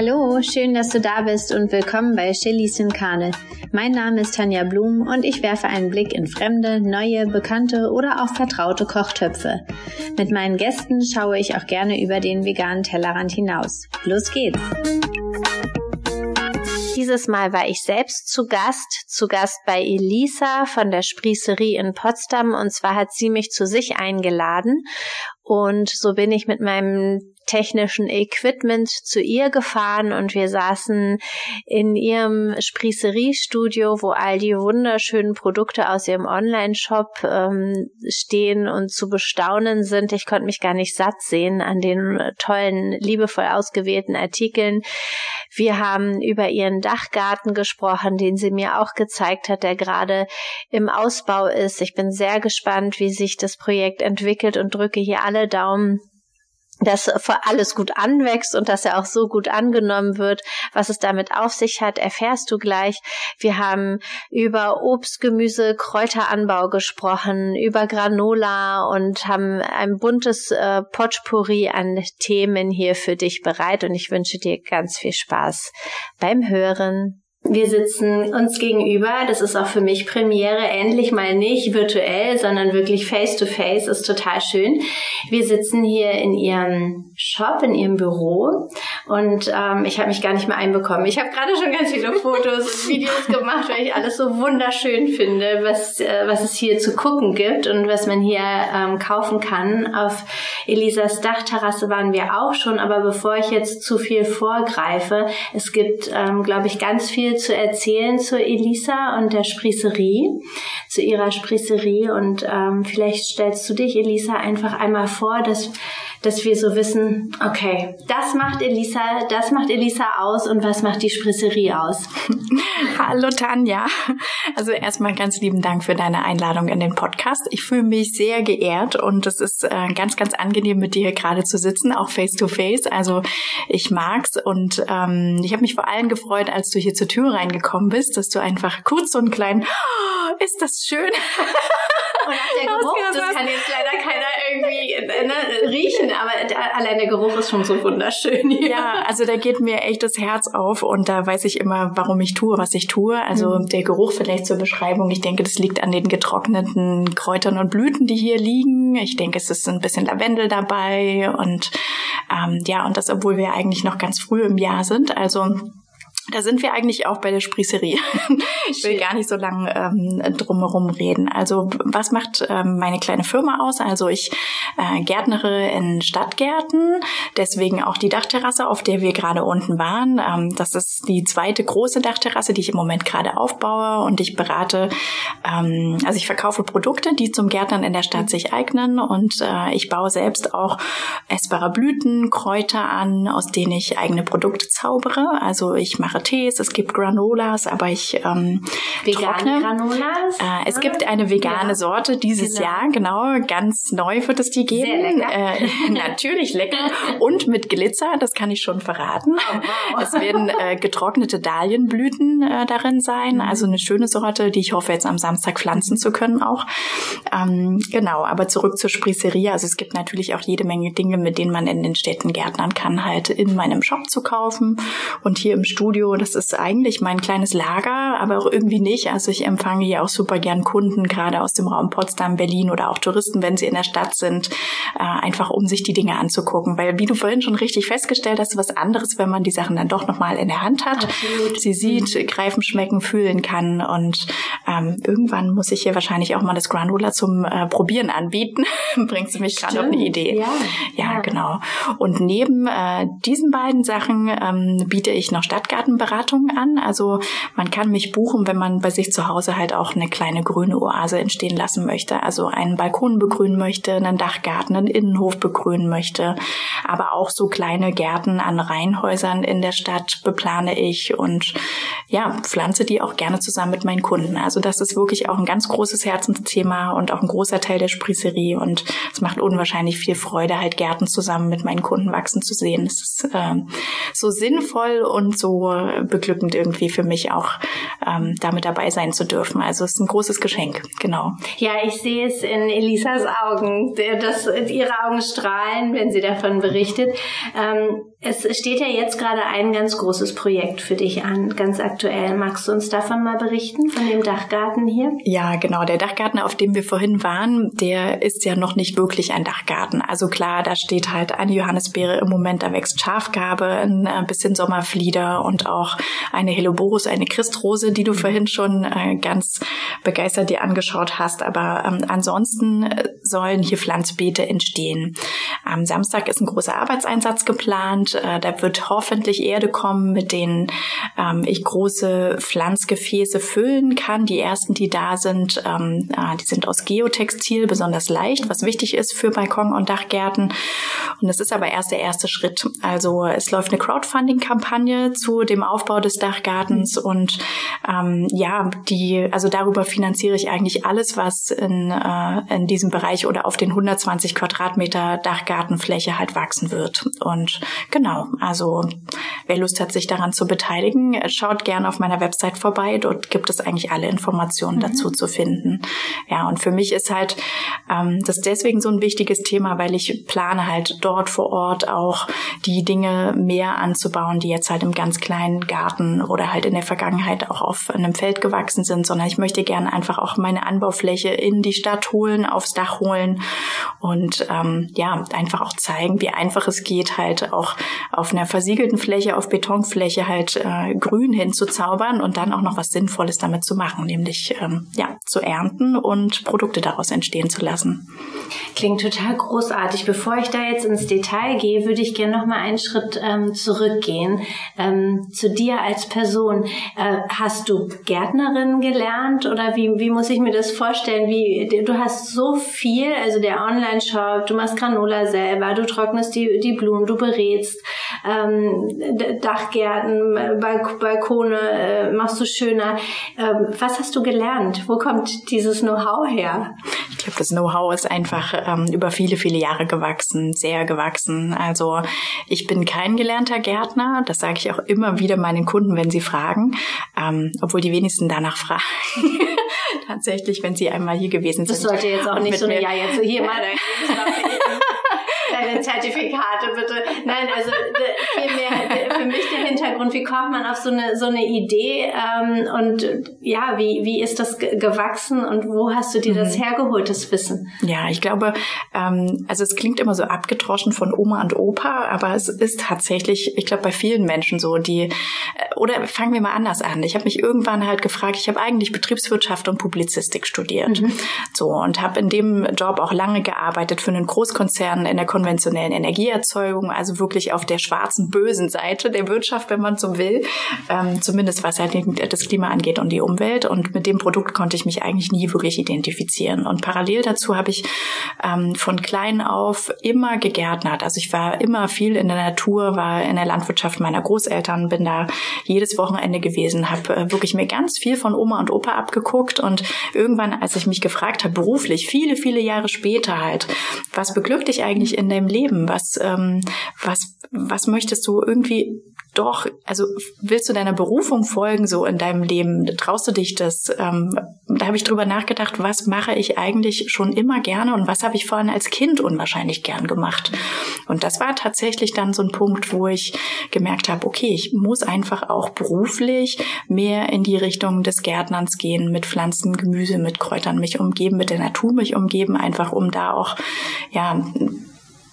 Hallo, schön, dass du da bist und willkommen bei Chilis in Karne. Mein Name ist Tanja Blum und ich werfe einen Blick in fremde, neue, bekannte oder auch vertraute Kochtöpfe. Mit meinen Gästen schaue ich auch gerne über den veganen Tellerrand hinaus. Los geht's! Dieses Mal war ich selbst zu Gast, zu Gast bei Elisa von der Sprießerie in Potsdam und zwar hat sie mich zu sich eingeladen und so bin ich mit meinem technischen Equipment zu ihr gefahren und wir saßen in ihrem Sprießeriestudio, wo all die wunderschönen Produkte aus ihrem Online-Shop ähm, stehen und zu bestaunen sind. Ich konnte mich gar nicht satt sehen an den tollen, liebevoll ausgewählten Artikeln. Wir haben über ihren Dachgarten gesprochen, den sie mir auch gezeigt hat, der gerade im Ausbau ist. Ich bin sehr gespannt, wie sich das Projekt entwickelt und drücke hier alle Daumen, dass alles gut anwächst und dass er auch so gut angenommen wird. Was es damit auf sich hat, erfährst du gleich. Wir haben über Obst, Gemüse, Kräuteranbau gesprochen, über Granola und haben ein buntes äh, Potpourri an Themen hier für dich bereit und ich wünsche dir ganz viel Spaß beim Hören. Wir sitzen uns gegenüber. Das ist auch für mich Premiere. Endlich mal nicht virtuell, sondern wirklich face to face. Ist total schön. Wir sitzen hier in ihrem Shop, in ihrem Büro. Und ähm, ich habe mich gar nicht mehr einbekommen. Ich habe gerade schon ganz viele Fotos und Videos gemacht, weil ich alles so wunderschön finde, was, äh, was es hier zu gucken gibt und was man hier ähm, kaufen kann. Auf Elisas Dachterrasse waren wir auch schon. Aber bevor ich jetzt zu viel vorgreife, es gibt, ähm, glaube ich, ganz viel zu erzählen zu Elisa und der Sprießerie, zu ihrer Sprießerie. Und ähm, vielleicht stellst du dich, Elisa, einfach einmal vor, dass dass wir so wissen, okay, das macht Elisa, das macht Elisa aus und was macht die Sprisserie aus? Hallo Tanja. Also erstmal ganz lieben Dank für deine Einladung in den Podcast. Ich fühle mich sehr geehrt und es ist äh, ganz, ganz angenehm mit dir hier gerade zu sitzen, auch face to face. Also ich mag's und ähm, ich habe mich vor allem gefreut, als du hier zur Tür reingekommen bist, dass du einfach kurz so einen kleinen, oh, ist das schön? Und auch der Geruch, das kann jetzt leider keiner irgendwie ne, riechen, aber der, allein der Geruch ist schon so wunderschön. Ja. ja, also da geht mir echt das Herz auf und da weiß ich immer, warum ich tue, was ich tue. Also mhm. der Geruch vielleicht zur Beschreibung, ich denke, das liegt an den getrockneten Kräutern und Blüten, die hier liegen. Ich denke, es ist ein bisschen Lavendel dabei und ähm, ja, und das, obwohl wir eigentlich noch ganz früh im Jahr sind. Also da sind wir eigentlich auch bei der Sprießerie. ich will gar nicht so lange ähm, drumherum reden. Also was macht ähm, meine kleine Firma aus? Also ich äh, gärtnere in Stadtgärten, deswegen auch die Dachterrasse, auf der wir gerade unten waren. Ähm, das ist die zweite große Dachterrasse, die ich im Moment gerade aufbaue und ich berate, ähm, also ich verkaufe Produkte, die zum Gärtnern in der Stadt sich eignen und äh, ich baue selbst auch essbare Blüten, Kräuter an, aus denen ich eigene Produkte zaubere. Also ich mache Tees, es gibt Granolas, aber ich ähm, vegane trockne. Granolas. Äh, es gibt eine vegane ja. Sorte dieses genau. Jahr, genau, ganz neu wird es die geben. Sehr lecker. Äh, natürlich lecker und mit Glitzer, das kann ich schon verraten. Oh, wow. Es werden äh, getrocknete Dahlienblüten äh, darin sein, mhm. also eine schöne Sorte, die ich hoffe jetzt am Samstag pflanzen zu können auch. Ähm, genau, aber zurück zur Sprießerie. Also es gibt natürlich auch jede Menge Dinge, mit denen man in den Städten gärtnern kann, halt in meinem Shop zu kaufen und hier im Studio das ist eigentlich mein kleines Lager, aber auch irgendwie nicht. Also ich empfange hier auch super gern Kunden, gerade aus dem Raum Potsdam, Berlin oder auch Touristen, wenn sie in der Stadt sind, äh, einfach um sich die Dinge anzugucken. Weil wie du vorhin schon richtig festgestellt hast, was anderes, wenn man die Sachen dann doch nochmal in der Hand hat, Absolut. sie sieht, mhm. greifen, schmecken, fühlen kann. Und ähm, irgendwann muss ich hier wahrscheinlich auch mal das Granola zum äh, Probieren anbieten. Bringst du mich gerade auf eine Idee. Ja, ja, ja, genau. Und neben äh, diesen beiden Sachen ähm, biete ich noch Stadtgarten Beratungen an. Also man kann mich buchen, wenn man bei sich zu Hause halt auch eine kleine grüne Oase entstehen lassen möchte. Also einen Balkon begrünen möchte, einen Dachgarten, einen Innenhof begrünen möchte. Aber auch so kleine Gärten an Reihenhäusern in der Stadt beplane ich und ja, pflanze die auch gerne zusammen mit meinen Kunden. Also das ist wirklich auch ein ganz großes Herzensthema und auch ein großer Teil der Sprießerie und es macht unwahrscheinlich viel Freude, halt Gärten zusammen mit meinen Kunden wachsen zu sehen. Es ist äh, so sinnvoll und so beglückend irgendwie für mich auch ähm, damit dabei sein zu dürfen. Also es ist ein großes Geschenk, genau. Ja, ich sehe es in Elisas Augen, dass ihre Augen strahlen, wenn sie davon berichtet. Ähm, es steht ja jetzt gerade ein ganz großes Projekt für dich an, ganz aktuell. Magst du uns davon mal berichten, von dem Dachgarten hier? Ja, genau. Der Dachgarten, auf dem wir vorhin waren, der ist ja noch nicht wirklich ein Dachgarten. Also klar, da steht halt eine Johannisbeere im Moment, da wächst Schafgabe, ein äh, bisschen Sommerflieder und auch eine Helloborus, eine Christrose, die du vorhin schon äh, ganz begeistert dir angeschaut hast. Aber ähm, ansonsten äh, sollen hier Pflanzbeete entstehen. Am Samstag ist ein großer Arbeitseinsatz geplant äh, da wird hoffentlich Erde kommen, mit denen ähm, ich große Pflanzgefäße füllen kann. Die ersten, die da sind, ähm, äh, die sind aus Geotextil, besonders leicht, was wichtig ist für Balkon- und Dachgärten. Und das ist aber erst der erste Schritt. Also es läuft eine Crowdfunding-Kampagne zu dem Aufbau des Dachgartens und ähm, ja, die, also darüber finanziere ich eigentlich alles, was in, äh, in diesem Bereich oder auf den 120 Quadratmeter Dachgartenfläche halt wachsen wird. Und Genau, also wer Lust hat, sich daran zu beteiligen, schaut gerne auf meiner Website vorbei. Dort gibt es eigentlich alle Informationen mhm. dazu zu finden. Ja, und für mich ist halt ähm, das deswegen so ein wichtiges Thema, weil ich plane halt dort vor Ort auch die Dinge mehr anzubauen, die jetzt halt im ganz kleinen Garten oder halt in der Vergangenheit auch auf einem Feld gewachsen sind, sondern ich möchte gerne einfach auch meine Anbaufläche in die Stadt holen, aufs Dach holen und ähm, ja, einfach auch zeigen, wie einfach es geht, halt auch auf einer versiegelten Fläche, auf Betonfläche halt äh, grün hinzuzaubern und dann auch noch was Sinnvolles damit zu machen, nämlich ähm, ja zu ernten und Produkte daraus entstehen zu lassen. Klingt total großartig. Bevor ich da jetzt ins Detail gehe, würde ich gerne noch mal einen Schritt ähm, zurückgehen ähm, zu dir als Person. Äh, hast du Gärtnerin gelernt oder wie, wie muss ich mir das vorstellen? Wie du hast so viel, also der Online-Shop, du machst Granola selber, du trocknest die, die Blumen, du berätst ähm, Dachgärten, Balk Balkone äh, machst du schöner. Ähm, was hast du gelernt? Wo kommt dieses Know-how her? Ich glaube, das Know-how ist einfach ähm, über viele, viele Jahre gewachsen, sehr gewachsen. Also ich bin kein gelernter Gärtner, das sage ich auch immer wieder meinen Kunden, wenn sie fragen, ähm, obwohl die wenigsten danach fragen. Tatsächlich, wenn sie einmal hier gewesen sind. Das sollte jetzt auch nicht so eine, ja, jetzt hier mal dein deine Zertifikate bitte. Nein, also vielmehr für mich der Hintergrund, wie kommt man auf so eine so eine Idee ähm, und ja, wie wie ist das gewachsen und wo hast du dir das mhm. hergeholt, das Wissen? Ja, ich glaube, ähm, also es klingt immer so abgedroschen von Oma und Opa, aber es ist tatsächlich, ich glaube, bei vielen Menschen so, die äh, oder fangen wir mal anders an. Ich habe mich irgendwann halt gefragt, ich habe eigentlich Betriebswirtschaft und Publizistik studiert, mhm. so und habe in dem Job auch lange gearbeitet für einen Großkonzern in der konventionellen Energieerzeugung, also wirklich auf der schwarzen, bösen Seite der Wirtschaft, wenn man so will, ähm, zumindest was halt das Klima angeht und die Umwelt. Und mit dem Produkt konnte ich mich eigentlich nie wirklich identifizieren. Und parallel dazu habe ich ähm, von klein auf immer gegärtnert. Also ich war immer viel in der Natur, war in der Landwirtschaft meiner Großeltern, bin da jedes Wochenende gewesen, habe äh, wirklich mir ganz viel von Oma und Opa abgeguckt und irgendwann, als ich mich gefragt habe, beruflich, viele, viele Jahre später halt, was beglückt dich eigentlich in deinem Leben? Was, ähm, was, was möchtest du irgendwie doch, also willst du deiner Berufung folgen so in deinem Leben? Traust du dich das? Ähm, da habe ich drüber nachgedacht, was mache ich eigentlich schon immer gerne und was habe ich vorhin als Kind unwahrscheinlich gern gemacht? Und das war tatsächlich dann so ein Punkt, wo ich gemerkt habe, okay, ich muss einfach auch beruflich mehr in die Richtung des Gärtnerns gehen, mit Pflanzen, Gemüse, mit Kräutern mich umgeben, mit der Natur mich umgeben, einfach um da auch ja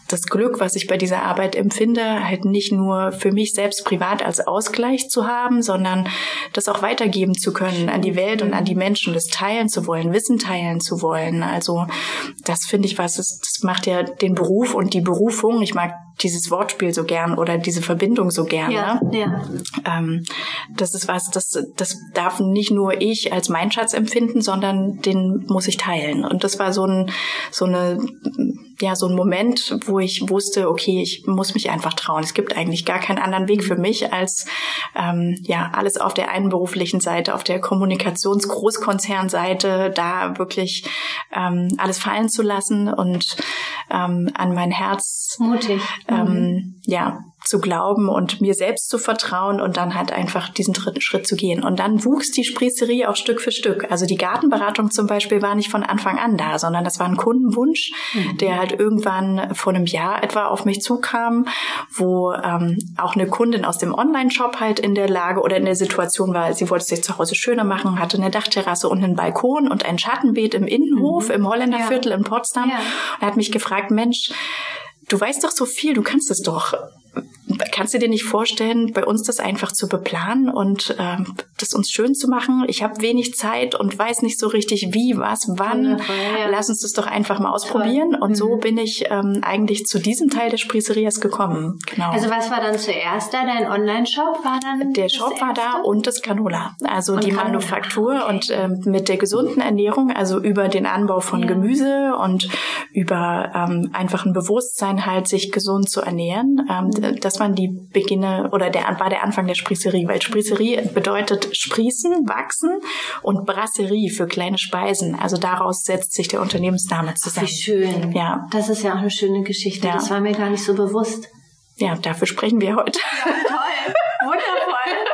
das Glück, was ich bei dieser Arbeit empfinde, halt nicht nur für mich selbst privat als Ausgleich zu haben, sondern das auch weitergeben zu können an die Welt und an die Menschen, das teilen zu wollen, Wissen teilen zu wollen. Also das finde ich was, das macht ja den Beruf und die Berufung. Ich mag dieses Wortspiel so gern oder diese Verbindung so gern. Ja, ne? ja. Ähm, das ist was, das, das darf nicht nur ich als mein Schatz empfinden, sondern den muss ich teilen. Und das war so ein, so eine, ja, so ein Moment, wo ich wusste, okay, ich muss mich einfach trauen. Es gibt eigentlich gar keinen anderen Weg für mich, als ähm, ja alles auf der einen beruflichen Seite, auf der Kommunikationsgroßkonzernseite, da wirklich ähm, alles fallen zu lassen und ähm, an mein Herz. Mutig. Ähm, ja zu glauben und mir selbst zu vertrauen und dann halt einfach diesen dritten Schritt zu gehen. Und dann wuchs die Sprießerie auch Stück für Stück. Also die Gartenberatung zum Beispiel war nicht von Anfang an da, sondern das war ein Kundenwunsch, mhm. der halt irgendwann vor einem Jahr etwa auf mich zukam, wo ähm, auch eine Kundin aus dem Online-Shop halt in der Lage oder in der Situation war, sie wollte sich zu Hause schöner machen, hatte eine Dachterrasse und einen Balkon und ein Schattenbeet im Innenhof mhm. im Holländerviertel ja. in Potsdam ja. und hat mich gefragt, Mensch, du weißt doch so viel, du kannst es doch kannst du dir nicht vorstellen, bei uns das einfach zu beplanen und ähm, das uns schön zu machen? Ich habe wenig Zeit und weiß nicht so richtig, wie, was, wann. Ja. Lass uns das doch einfach mal ausprobieren. Toll. Und mhm. so bin ich ähm, eigentlich zu diesem Teil der Sprießerias gekommen. Genau. Also was war dann zuerst da? Dein Online-Shop war dann? Der Shop war da und das Granola. Also und die Granola. Manufaktur okay. und ähm, mit der gesunden Ernährung, also über den Anbau von ja. Gemüse und über ähm, einfach ein Bewusstsein halt, sich gesund zu ernähren. Ähm, mhm. Das waren die Beginne oder der war der Anfang der Sprießerie, weil Sprießerie bedeutet sprießen, wachsen und Brasserie für kleine Speisen. Also daraus setzt sich der Unternehmensname zusammen. Wie schön. Ja. Das ist ja auch eine schöne Geschichte. Ja. Das war mir gar nicht so bewusst. Ja, dafür sprechen wir heute. Ja, toll. Wundervoll.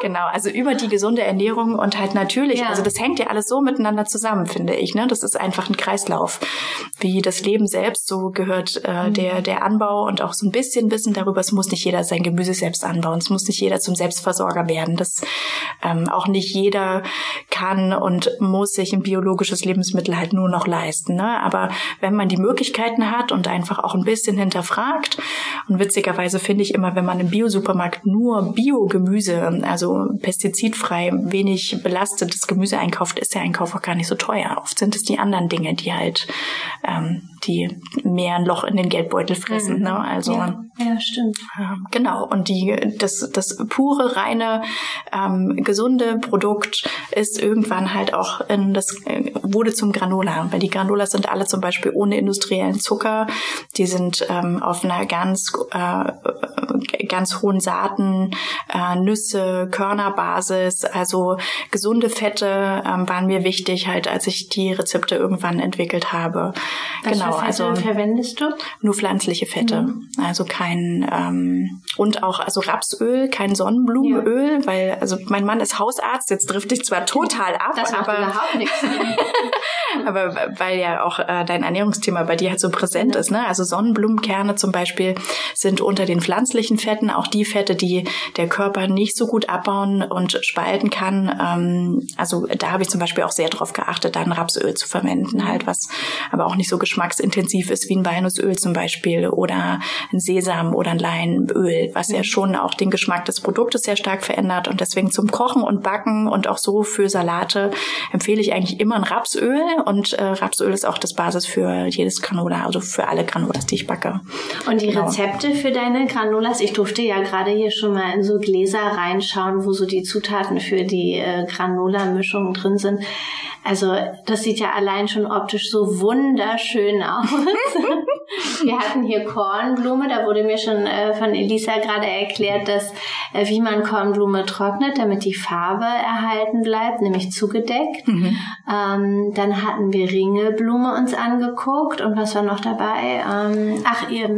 Genau, also über die gesunde Ernährung und halt natürlich, ja. also das hängt ja alles so miteinander zusammen, finde ich. Ne? Das ist einfach ein Kreislauf. Wie das Leben selbst, so gehört äh, mhm. der, der Anbau und auch so ein bisschen Wissen darüber, es muss nicht jeder sein Gemüse selbst anbauen, es muss nicht jeder zum Selbstversorger werden. Das ähm, auch nicht jeder kann und muss sich ein biologisches Lebensmittel halt nur noch leisten. Ne? Aber wenn man die Möglichkeiten hat und einfach auch ein bisschen hinterfragt, und witzigerweise finde ich immer, wenn man im Biosupermarkt nur Biogemüse, also pestizidfrei, wenig belastetes Gemüse einkauft, ist der Einkauf auch gar nicht so teuer. Oft sind es die anderen Dinge, die halt, ähm, die mehr ein Loch in den Geldbeutel fressen. Mhm. Ne? Also ja, ja stimmt. Ähm, genau. Und die das das pure, reine, ähm, gesunde Produkt ist irgendwann halt auch in das äh, wurde zum Granola, weil die Granolas sind alle zum Beispiel ohne industriellen Zucker. Die sind ähm, auf einer ganz äh, ganz hohen Saaten, äh, Nüsse, Körnerbasis, also gesunde Fette ähm, waren mir wichtig, halt als ich die Rezepte irgendwann entwickelt habe. Was genau, Fette also verwendest du? Nur pflanzliche Fette, mhm. also kein ähm, und auch also Rapsöl, kein Sonnenblumenöl, ja. weil also mein Mann ist Hausarzt, jetzt trifft dich zwar total ab, das macht aber überhaupt nichts. aber weil ja auch äh, dein Ernährungsthema bei dir halt so präsent ja. ist, ne? Also Sonnenblumenkerne zum Beispiel sind unter den pflanzlichen Fetten auch die Fette, die der Körper nicht so gut abbauen und spalten kann. Ähm, also da habe ich zum Beispiel auch sehr drauf geachtet, dann Rapsöl zu verwenden, halt was aber auch nicht so geschmacksintensiv ist wie ein Walnussöl zum Beispiel oder ein Sesam oder ein Leinöl, was ja schon auch den Geschmack des Produktes sehr stark verändert und deswegen zum Kochen und Backen und auch so für Salate empfehle ich eigentlich immer ein Rapsöl und äh, Rapsöl ist auch das Basis für jedes Granola, also für alle Granolas, die ich backe. Und die genau. Rezepte für deine Granolas, ich durfte ja gerade hier schon mal in so Gläser reinschauen, wo so die Zutaten für die äh, Granola-Mischung drin sind. Also das sieht ja allein schon optisch so wunderschön aus. Wir hatten hier Kornblume, da wurde mir schon äh, von Elisa gerade erklärt, dass äh, wie man Kornblume trocknet, damit die Farbe erhalten bleibt, nämlich zugedeckt. Mhm. Ähm, dann hatten wir Ringelblume uns angeguckt und was war noch dabei? Ähm, ach, ihr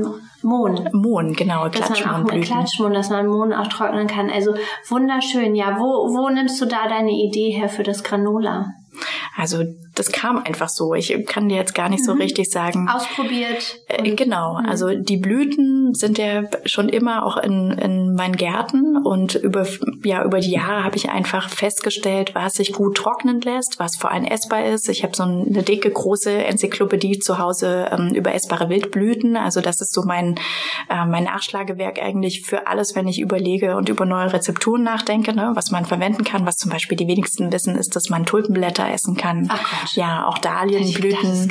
Mohn. Mohn, genau, Klatschmohnblüten. Klatschmohn, dass man Mohn auch trocknen kann. Also wunderschön. Ja, wo, wo nimmst du da deine Idee her für das Granola? Also das kam einfach so. Ich kann dir jetzt gar nicht so mhm. richtig sagen. Ausprobiert. Äh, genau. Mhm. Also die Blüten sind ja schon immer auch in, in meinen Gärten und über, ja, über die Jahre habe ich einfach festgestellt, was sich gut trocknen lässt, was vor allem essbar ist. Ich habe so eine dicke, große Enzyklopädie zu Hause ähm, über essbare Wildblüten. Also das ist so mein, äh, mein Nachschlagewerk eigentlich für alles, wenn ich überlege und über neue Rezepturen nachdenke, ne, was man verwenden kann. Was zum Beispiel die wenigsten wissen, ist, dass man Tulpenblätter essen kann. Ach Gott. Ja, auch Dahlienblüten.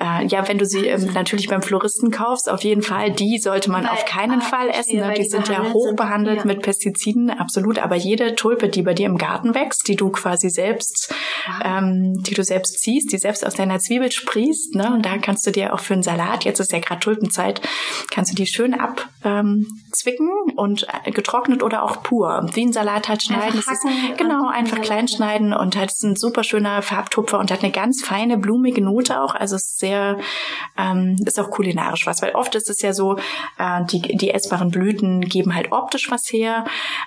Äh, ja, wenn du sie ähm, natürlich beim Floristen kaufst, auf jeden Fall, die sollte man weil, auf keinen ah, Fall essen. Ne? Die, die sind ja hoch behandelt ja. mit Pestiziden, absolut. Aber jede Tulpe, die bei dir im Garten wächst, die du quasi selbst, wow. ähm, die du selbst ziehst, die selbst aus deiner Zwiebel sprießt, ne? Und da kannst du dir auch für einen Salat, jetzt ist ja gerade Tulpenzeit, kannst du die schön ab ähm, und äh, getrocknet oder auch pur. Wie ein Salat halt schneiden. Einfach hacken ist, genau, einfach klein schneiden und halt ist ein super schöner Farbtupfer und hat eine ganz feine, blumige Note auch. Also ist sehr, ähm, ist auch kulinarisch was, weil oft ist es ja so, äh, die, die essbaren Blüten geben halt optisch was her,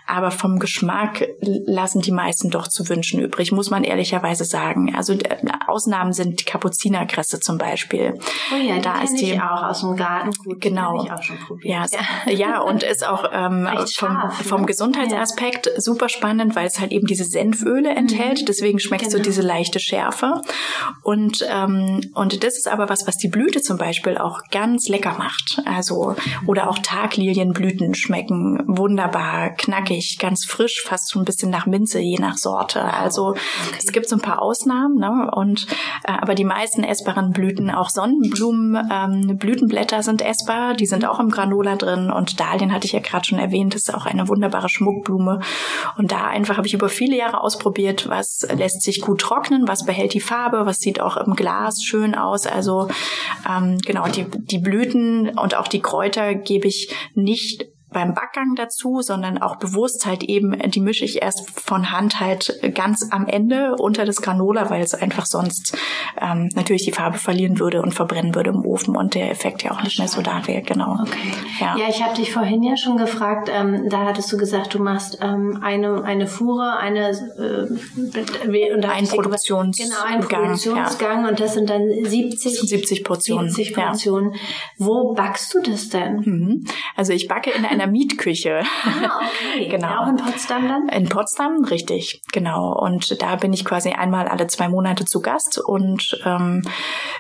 aber vom Geschmack lassen die meisten doch zu wünschen übrig, muss man ehrlicherweise sagen. Also äh, Ausnahmen sind die Kapuzinerkresse zum Beispiel. Oh ja, Da ist die- auch aus dem Garten. Gut, Genau. habe ich auch schon probiert. Ja, ja. ja, und ist auch ähm, vom, scharf, ne? vom Gesundheitsaspekt super spannend, weil es halt eben diese Senföle enthält. Deswegen schmeckt so Genau. Diese leichte Schärfe. Und, ähm, und das ist aber was, was die Blüte zum Beispiel auch ganz lecker macht. Also, oder auch Taglilienblüten schmecken wunderbar, knackig, ganz frisch, fast so ein bisschen nach Minze, je nach Sorte. Also, es gibt so ein paar Ausnahmen, ne? Und, äh, aber die meisten essbaren Blüten, auch Sonnenblumen, ähm, Blütenblätter sind essbar, die sind auch im Granola drin und Dahlien hatte ich ja gerade schon erwähnt, ist auch eine wunderbare Schmuckblume. Und da einfach habe ich über viele Jahre ausprobiert, was lässt sich gut trocknen, was behält die Farbe, was sieht auch im Glas schön aus. Also ähm, genau, die, die Blüten und auch die Kräuter gebe ich nicht beim Backgang dazu, sondern auch bewusst halt eben, die mische ich erst von Hand halt ganz am Ende unter das Granola, weil es einfach sonst ähm, natürlich die Farbe verlieren würde und verbrennen würde im Ofen und der Effekt ja auch nicht mehr so da wäre. Genau. Okay. Ja. Ja, ich habe dich vorhin ja schon gefragt, ähm, da hattest du gesagt, du machst ähm, eine, eine Fuhre, eine äh, und Ein ja Produktionsgang, Genau, ein ja. Produktionsgang und das sind dann 70, 70 Portionen. 70 ja. Portionen. Wo backst du das denn? Mhm. Also ich backe in einer Mietküche. Ah, okay. Genau. Ja, auch in Potsdam dann? In Potsdam, richtig, genau. Und da bin ich quasi einmal alle zwei Monate zu Gast. Und ähm,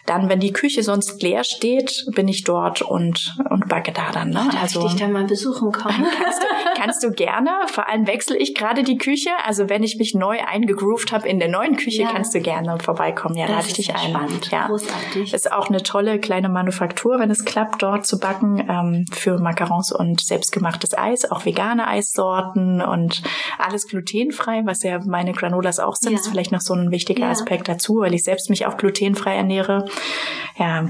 dann, wenn die Küche sonst leer steht, bin ich dort und, und backe da dann. Ne? Darf ich dich da mal besuchen kommen? Kannst du, kannst du gerne. Vor allem wechsle ich gerade die Küche. Also wenn ich mich neu eingegroovt habe in der neuen Küche, Ja. kannst du gerne vorbeikommen. Ja, Das lade ich ist dich ein. spannend. Ja. Großartig. Ist auch eine tolle kleine Manufaktur, wenn es klappt, dort zu backen ähm, für Macarons und selbstgemachtes Eis, auch vegane Eissorten und alles glutenfrei, was ja meine Granolas auch sind. Ja. Ist vielleicht noch so ein wichtiger Ja. Aspekt dazu, weil ich selbst mich auch glutenfrei ernähre. Ja,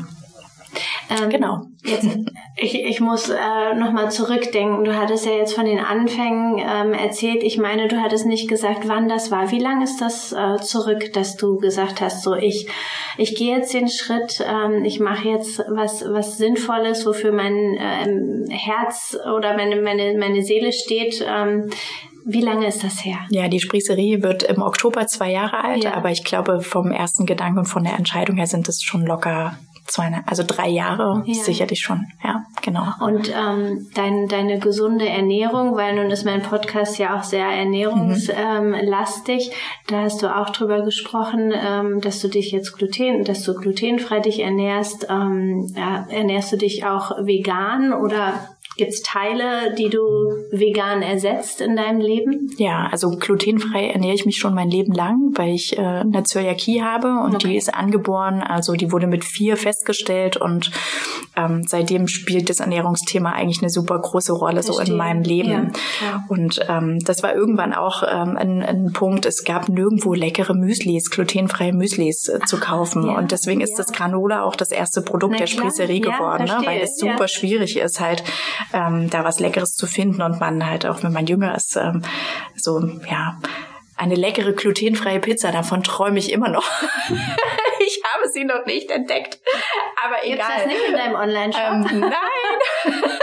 Ähm, Genau. Jetzt, ich, ich muss äh, nochmal zurückdenken. Du hattest ja jetzt von den Anfängen ähm, erzählt. Ich meine, du hattest nicht gesagt, wann das war. Wie lange ist das äh, zurück, dass du gesagt hast, so ich, ich gehe jetzt den Schritt, ähm, ich mache jetzt was, was Sinnvolles, wofür mein ähm, Herz oder meine, meine, meine Seele steht. Ähm, wie lange ist das her? Ja, die Sprießerie wird im Oktober zwei Jahre alt, Ja. aber ich glaube, vom ersten Gedanken und von der Entscheidung her sind es schon locker zwei, also drei Jahre Ja. sicherlich schon. Ja, genau. Und ähm, dein, deine gesunde Ernährung, weil nun ist mein Podcast ja auch sehr ernährungslastig, ähm, lastig. da hast du auch drüber gesprochen, ähm, dass du dich jetzt gluten, dass du glutenfrei dich ernährst. Ähm, ja, ernährst du dich auch vegan oder gibt's Teile, die du vegan ersetzt in deinem Leben? Ja, also glutenfrei ernähre ich mich schon mein Leben lang, weil ich äh, eine Zöliakie habe und Okay. die ist angeboren. Also die wurde mit vier festgestellt und ähm, seitdem spielt das Ernährungsthema eigentlich eine super große Rolle so Verstehe. in meinem Leben. Ja. Und ähm, das war irgendwann auch ähm, ein, ein Punkt. Es gab nirgendwo leckere Müslis, glutenfreie Müslis äh, zu kaufen ja, und deswegen ist das Granola auch das erste Produkt Na der ja, geworden, ne? weil es super schwierig ist halt ähm, da was Leckeres zu finden und man halt auch wenn man jünger ist ähm, so ja eine leckere glutenfreie Pizza davon träume ich immer noch. ich habe sie noch nicht entdeckt, aber Gibt's egal. das nicht in deinem Online-Shop? ähm, nein.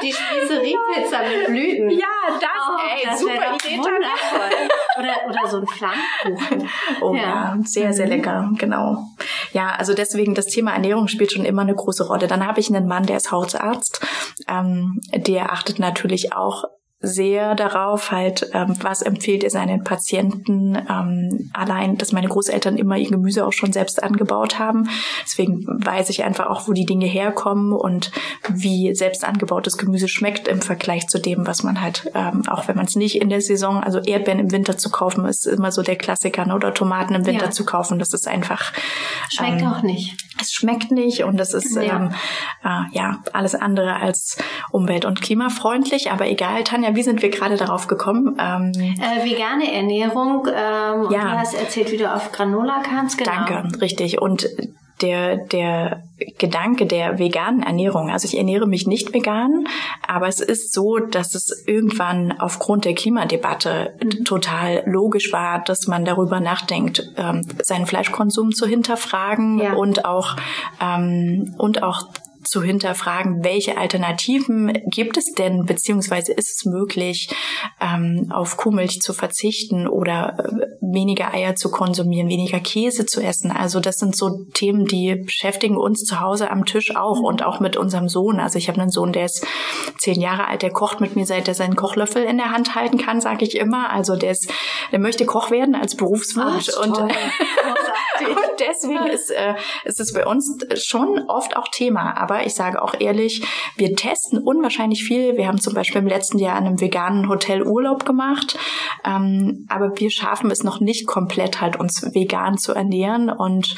Die Spießerie-Pizza mit Blüten. Ja, das, Oh, ey, das super Idee. wundervoll. Oder, oder so ein Flammkuchen. Oh Ja. ja, sehr, sehr Mhm. lecker, genau. Ja, also deswegen, das Thema Ernährung spielt schon immer eine große Rolle. Dann habe ich einen Mann, der ist Hautarzt. Ähm, der achtet natürlich auch sehr darauf, halt, ähm, was empfiehlt er seinen Patienten. Ähm, allein, dass meine Großeltern immer ihr Gemüse auch schon selbst angebaut haben. Deswegen weiß ich einfach auch, wo die Dinge herkommen und wie selbst angebautes Gemüse schmeckt im Vergleich zu dem, was man halt, ähm, auch wenn man es nicht in der Saison, also Erdbeeren im Winter zu kaufen, ist immer so der Klassiker, ne? oder Tomaten im Winter Ja. zu kaufen. Das ist einfach Schmeckt ähm, auch nicht. Es schmeckt nicht und es ist Ja. ähm, äh, ja alles andere als umwelt- und klimafreundlich. Aber egal, Tanja, wie sind wir gerade darauf gekommen? Ähm, Äh, vegane Ernährung. Ähm, und Ja. Du hast erzählt, wie du auf Granola kamst. Genau. Danke, richtig. Und der, der Gedanke der veganen Ernährung. Also ich ernähre mich nicht vegan, aber es ist so, dass es irgendwann aufgrund der Klimadebatte total logisch war, dass man darüber nachdenkt, ähm, seinen Fleischkonsum zu hinterfragen ja. und auch ähm, und auch zu hinterfragen, welche Alternativen gibt es denn, beziehungsweise ist es möglich, ähm, auf Kuhmilch zu verzichten oder äh, weniger Eier zu konsumieren, weniger Käse zu essen. Also das sind so Themen, die beschäftigen uns zu Hause am Tisch auch und auch mit unserem Sohn. Also ich habe einen Sohn, der ist zehn Jahre alt, der kocht mit mir, seit er seinen Kochlöffel in der Hand halten kann, sage ich immer. Also der ist, der möchte Koch werden als Berufswunsch und, und deswegen ist, äh, ist es bei uns schon oft auch Thema. Aber ich sage auch ehrlich, wir testen unwahrscheinlich viel. Wir haben zum Beispiel im letzten Jahr an einem veganen Hotel Urlaub gemacht. Ähm, aber wir schaffen es noch nicht komplett halt uns vegan zu ernähren. Und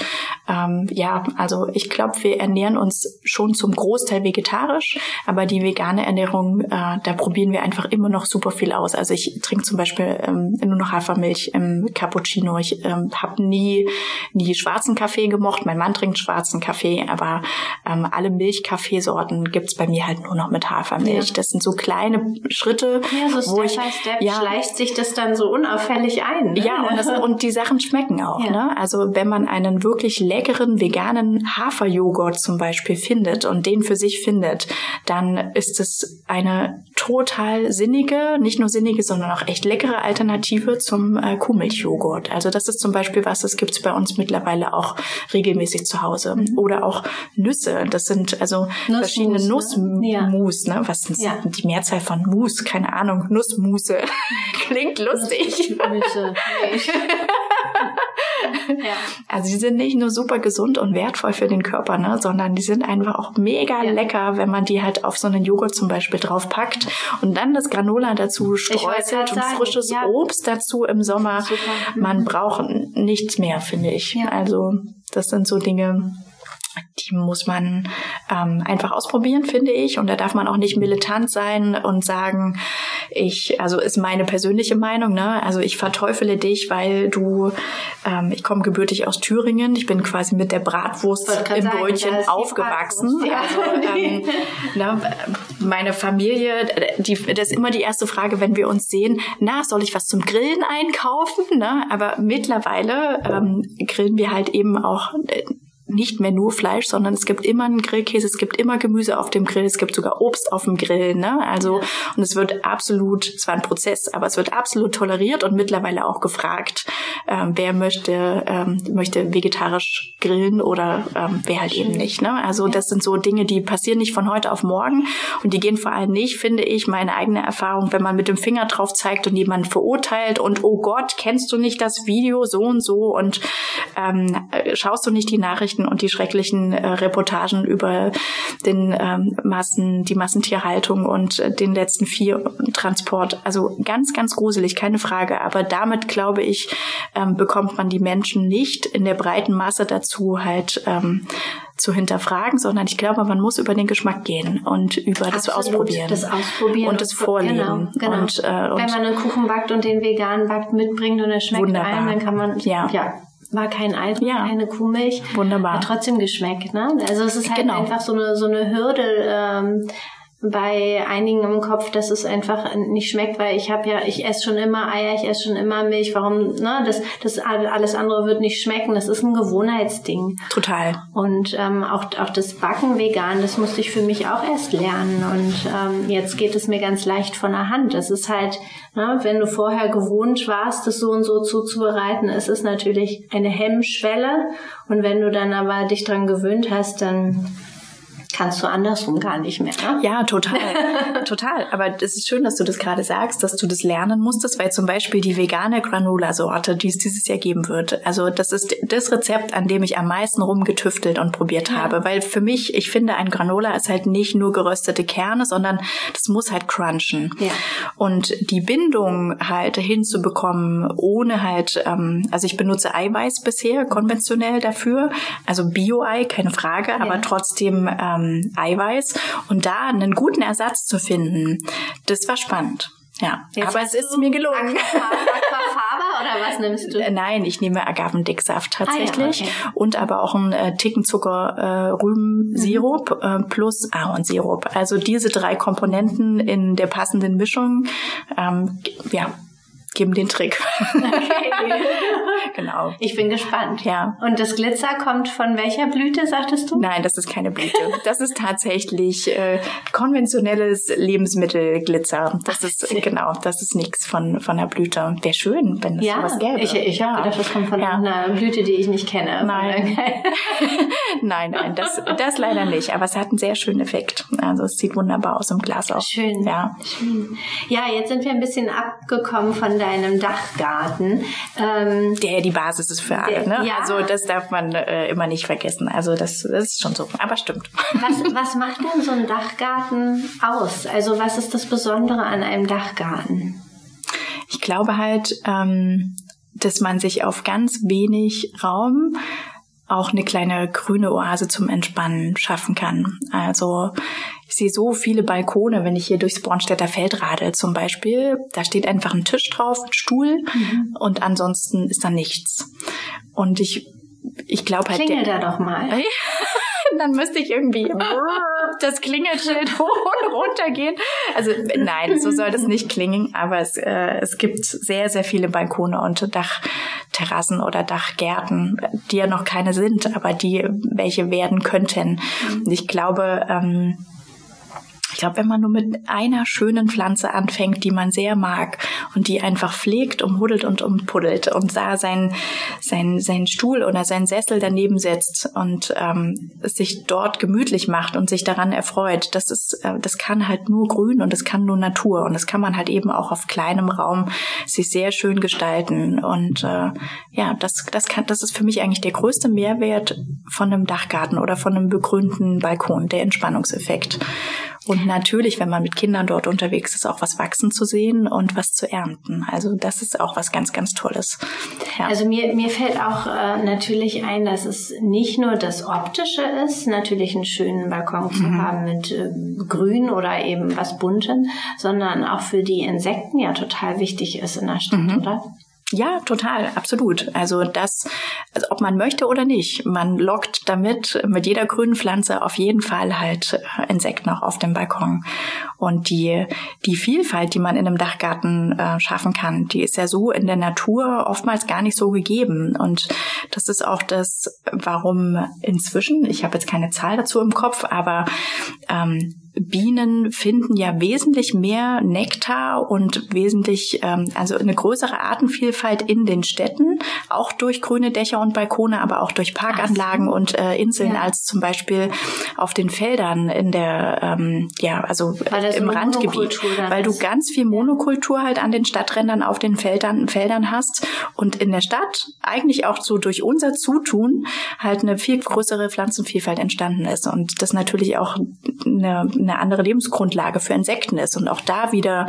ähm, ja, also ich glaube, wir ernähren uns schon zum Großteil vegetarisch, aber die vegane Ernährung, äh, da probieren wir einfach immer noch super viel aus. Also ich trinke zum Beispiel ähm, nur noch Hafermilch im Cappuccino. Ich ähm, habe nie, nie schwarzen Kaffee gemocht. Mein Mann trinkt schwarzen Kaffee, aber ähm, alle Milchkaffeesorten gibt's bei mir halt nur noch mit Hafermilch. Ja. Das sind so kleine Schritte, ja, so Step wo ich, by Step ja, schleicht sich das dann so unauffällig ein. Ne? Ja, und, das, und die Sachen schmecken auch. Ja. Ne? Also wenn man einen wirklich leckeren veganen Haferjoghurt zum Beispiel findet und den für sich findet, dann ist es eine total sinnige, nicht nur sinnige, sondern auch echt leckere Alternative zum äh, Kuhmilchjoghurt. Also das ist zum Beispiel was, das gibt's bei uns mittlerweile auch regelmäßig zu Hause. Mhm. Oder auch Nüsse. Das sind also Nussmus, verschiedene Nussmus. Ne? ne? Was ist ja. die Mehrzahl von Mus? Keine Ahnung. Nussmuse. Klingt lustig. Ja. Also sie sind nicht nur super gesund und wertvoll für den Körper, ne, sondern die sind einfach auch mega ja. lecker, wenn man die halt auf so einen Joghurt zum Beispiel draufpackt und dann das Granola dazu streuselt und sagen, frisches ja. Obst dazu im Sommer. Super. Man mhm. braucht nichts mehr, finde ich. Also das sind so Dinge, die muss man ähm, einfach ausprobieren, finde ich. Und da darf man auch nicht militant sein und sagen, ich, also ist meine persönliche Meinung, ne? Also ich verteufele dich, weil du, ähm, ich komme gebürtig aus Thüringen, ich bin quasi mit der Bratwurst im sagen, Brötchen aufgewachsen. Ja. Also ähm, ne, meine Familie, die, das ist immer die erste Frage, wenn wir uns sehen, na, soll ich was zum Grillen einkaufen? Ne? Aber mittlerweile ähm, grillen wir halt eben auch äh, nicht mehr nur Fleisch, sondern es gibt immer einen Grillkäse, es gibt immer Gemüse auf dem Grill, es gibt sogar Obst auf dem Grill, ne? Also ja. und es wird absolut, es war ein Prozess, aber es wird absolut toleriert und mittlerweile auch gefragt, ähm, wer möchte ähm, möchte vegetarisch grillen oder ähm, wer halt eben nicht, ne? Also das sind so Dinge, die passieren nicht von heute auf morgen und die gehen vor allem nicht, finde ich, meine eigene Erfahrung, wenn man mit dem Finger drauf zeigt und jemanden verurteilt und oh Gott, kennst du nicht das Video so und so und ähm, schaust du nicht die Nachrichten Nachrichten und die schrecklichen äh, Reportagen über den ähm, Massen, die Massentierhaltung und äh, den letzten vier Transport. Also ganz, ganz gruselig, keine Frage. Aber damit, glaube ich, ähm, bekommt man die Menschen nicht in der breiten Masse dazu, halt ähm, zu hinterfragen, sondern ich glaube, man muss über den Geschmack gehen und über Absolut, das Ausprobieren. Das Ausprobieren und das Vorleben. Genau, genau. Und, äh, und Wenn man einen Kuchen backt und den vegan backt mitbringt und er schmeckt wunderbar. allen, dann kann man ja, ja war kein Ei ja. keine Kuhmilch. Wunderbar. Hat trotzdem geschmeckt, ne? Also es ist halt genau. einfach so eine, so eine Hürde, ähm, bei einigen im Kopf, dass es einfach nicht schmeckt, weil ich habe ja, ich esse schon immer Eier, ich esse schon immer Milch, warum, ne, das, das alles andere wird nicht schmecken, das ist ein Gewohnheitsding. Total. Und ähm, auch, auch das Backen vegan, das musste ich für mich auch erst lernen und ähm, jetzt geht es mir ganz leicht von der Hand. Das ist halt, ne, wenn du vorher gewohnt warst, das so und so zuzubereiten, ist es natürlich eine Hemmschwelle und wenn du dann aber dich dran gewöhnt hast, dann kannst du andersrum gar nicht mehr. Ne? Ja, total. total. Aber es ist schön, dass du das gerade sagst, dass du das lernen musstest, weil zum Beispiel die vegane Granola-Sorte, die es dieses Jahr geben wird, also das ist das Rezept, an dem ich am meisten rumgetüftelt und probiert ja. habe. Weil für mich, ich finde, ein Granola ist halt nicht nur geröstete Kerne, sondern das muss halt crunchen. Ja. Und die Bindung halt hinzubekommen, ohne halt, ähm, also ich benutze Eiweiß bisher konventionell dafür, also Bio-Ei, keine Frage, aber ja. trotzdem ähm, ähm, Eiweiß und da einen guten Ersatz zu finden, das war spannend. Ja, Jetzt aber es ist mir gelungen. Aquafarbe oder was nimmst du? Äh, nein, ich nehme Agavendicksaft tatsächlich Ah, ja, okay. und aber auch einen äh, Ticken Zucker äh, Rübensirup äh, plus Ahornsirup. Also diese drei Komponenten in der passenden Mischung, ähm, ja, geben den Trick. Okay. genau. Ich bin gespannt. Ja. Und das Glitzer kommt von welcher Blüte, sagtest du? Nein, das ist keine Blüte. Das ist tatsächlich äh, konventionelles Lebensmittelglitzer. Das ist genau, das ist nichts von von der Blüte. Wäre schön, wenn es Ja, sowas gäbe. ich, ich ja. habe gedacht, das kommt von Ja. einer Blüte, die ich nicht kenne. Nein. nein, nein, das, das leider nicht. Aber es hat einen sehr schönen Effekt. Also es sieht wunderbar aus im Glas auch. Schön. Ja. Schön. Ja, jetzt sind wir ein bisschen abgekommen von deinem Dachgarten. Ähm, Der die Basis ist für alle. Ne? Ja. Also das darf man äh, immer nicht vergessen. Also das, das ist schon so. Aber stimmt. was, was macht denn so ein Dachgarten aus? Also was ist das Besondere an einem Dachgarten? Ich glaube halt, ähm, dass man sich auf ganz wenig Raum auch eine kleine grüne Oase zum Entspannen schaffen kann. Also ich sehe so viele Balkone, wenn ich hier durchs Bornstädter Feld radel zum Beispiel. Da steht einfach ein Tisch drauf, ein Stuhl und ansonsten ist da nichts. Und ich, ich glaube halt... Klingel da doch mal. dann müsste ich irgendwie das Klingelschild hoch und runter gehen. Also nein, so soll das nicht klingen, aber es, äh, es gibt sehr, sehr viele Balkone und Dachterrassen oder Dachgärten, die ja noch keine sind, aber die welche werden könnten. Und ich glaube, ähm, ich glaube, wenn man nur mit einer schönen Pflanze anfängt, die man sehr mag und die einfach pflegt, umhuddelt und umpuddelt und da sein, sein, sein Stuhl oder sein Sessel daneben setzt und ähm, sich dort gemütlich macht und sich daran erfreut, das ist, äh, das kann halt nur Grün und das kann nur Natur und das kann man halt eben auch auf kleinem Raum sich sehr schön gestalten und äh, ja, das, das kann, das ist für mich eigentlich der größte Mehrwert von einem Dachgarten oder von einem begrünten Balkon, der Entspannungseffekt. Und natürlich, wenn man mit Kindern dort unterwegs ist, auch was wachsen zu sehen und was zu ernten. Also das ist auch was ganz, ganz Tolles. Ja. Also mir, mir fällt auch äh, natürlich ein, dass es nicht nur das Optische ist, natürlich einen schönen Balkon zu haben mit äh, Grün oder eben was Buntem, sondern auch für die Insekten ja total wichtig ist in der Stadt, oder? Ja, total, absolut. Also das, also ob man möchte oder nicht, man lockt damit mit jeder grünen Pflanze auf jeden Fall halt äh, Insekten auch auf dem Balkon. Und die die Vielfalt, die man in einem Dachgarten äh, schaffen kann, die ist ja so in der Natur oftmals gar nicht so gegeben. Und das ist auch das, warum inzwischen, ich habe jetzt keine Zahl dazu im Kopf, aber ähm, Bienen finden ja wesentlich mehr Nektar und wesentlich, ähm, also eine größere Artenvielfalt in den Städten, auch durch grüne Dächer und Balkone, aber auch durch Parkanlagen und äh, Inseln, Ja. als zum Beispiel auf den Feldern in der, ähm, ja, also im so Randgebiet, weil du ganz viel Monokultur halt an den Stadträndern auf den Feldern, Feldern hast und in der Stadt eigentlich auch so durch unser Zutun halt eine viel größere Pflanzenvielfalt entstanden ist und das natürlich auch eine, eine andere Lebensgrundlage für Insekten ist und auch da wieder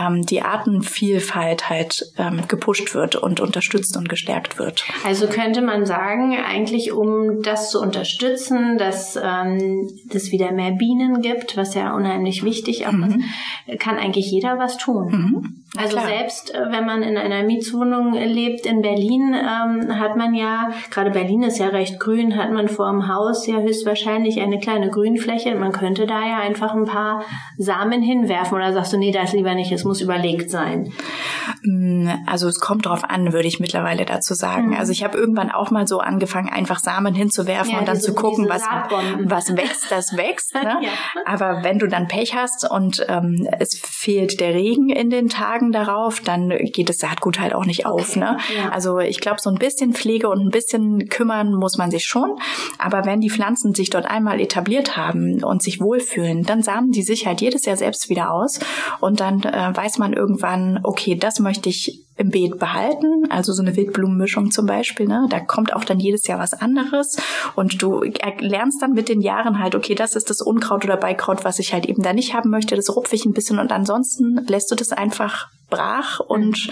ähm, die Artenvielfalt halt ähm, gepusht wird und unterstützt und gestärkt wird. Also könnte man sagen, eigentlich um das zu unterstützen, dass ähm, es wieder mehr Bienen gibt, was ja unheimlich wichtig auch ist, kann eigentlich jeder was tun. Also klar. selbst äh, wenn man in einer Mietswohnung lebt in Berlin, ähm, hat man ja, gerade Berlin ist ja recht grün, hat man vor dem Haus ja höchstwahrscheinlich eine kleine Grünfläche. Man könnte da ja einfach ein paar Samen hinwerfen oder sagst du, nee, das lieber nicht, es muss überlegt sein. Mm, Also es kommt drauf an, würde ich mittlerweile dazu sagen. Mhm. Also ich habe irgendwann auch mal so angefangen, einfach Samen hinzuwerfen Ja, und dann diese- zu gucken, was, Saatbomben. was wächst, das wächst. Ne? Ja. Aber wenn du dann Pech hast und ähm, es fehlt der Regen in den Tagen darauf, dann geht das Saatgut halt auch nicht auf. Ne? ja. Also ich glaube, so ein bisschen Pflege und ein bisschen kümmern muss man sich schon. Aber wenn die Pflanzen sich dort einmal etabliert haben und sich wohlfühlen, dann samen die sich halt jedes Jahr selbst wieder aus. Und dann äh, weiß man irgendwann, okay, das möchte ich im Beet behalten, also so eine Wildblumenmischung zum Beispiel, ne? da kommt auch dann jedes Jahr was anderes und du er- lernst dann mit den Jahren halt, okay, das ist das Unkraut oder Beikraut, was ich halt eben da nicht haben möchte, das rupfe ich ein bisschen und ansonsten lässt du das einfach brach und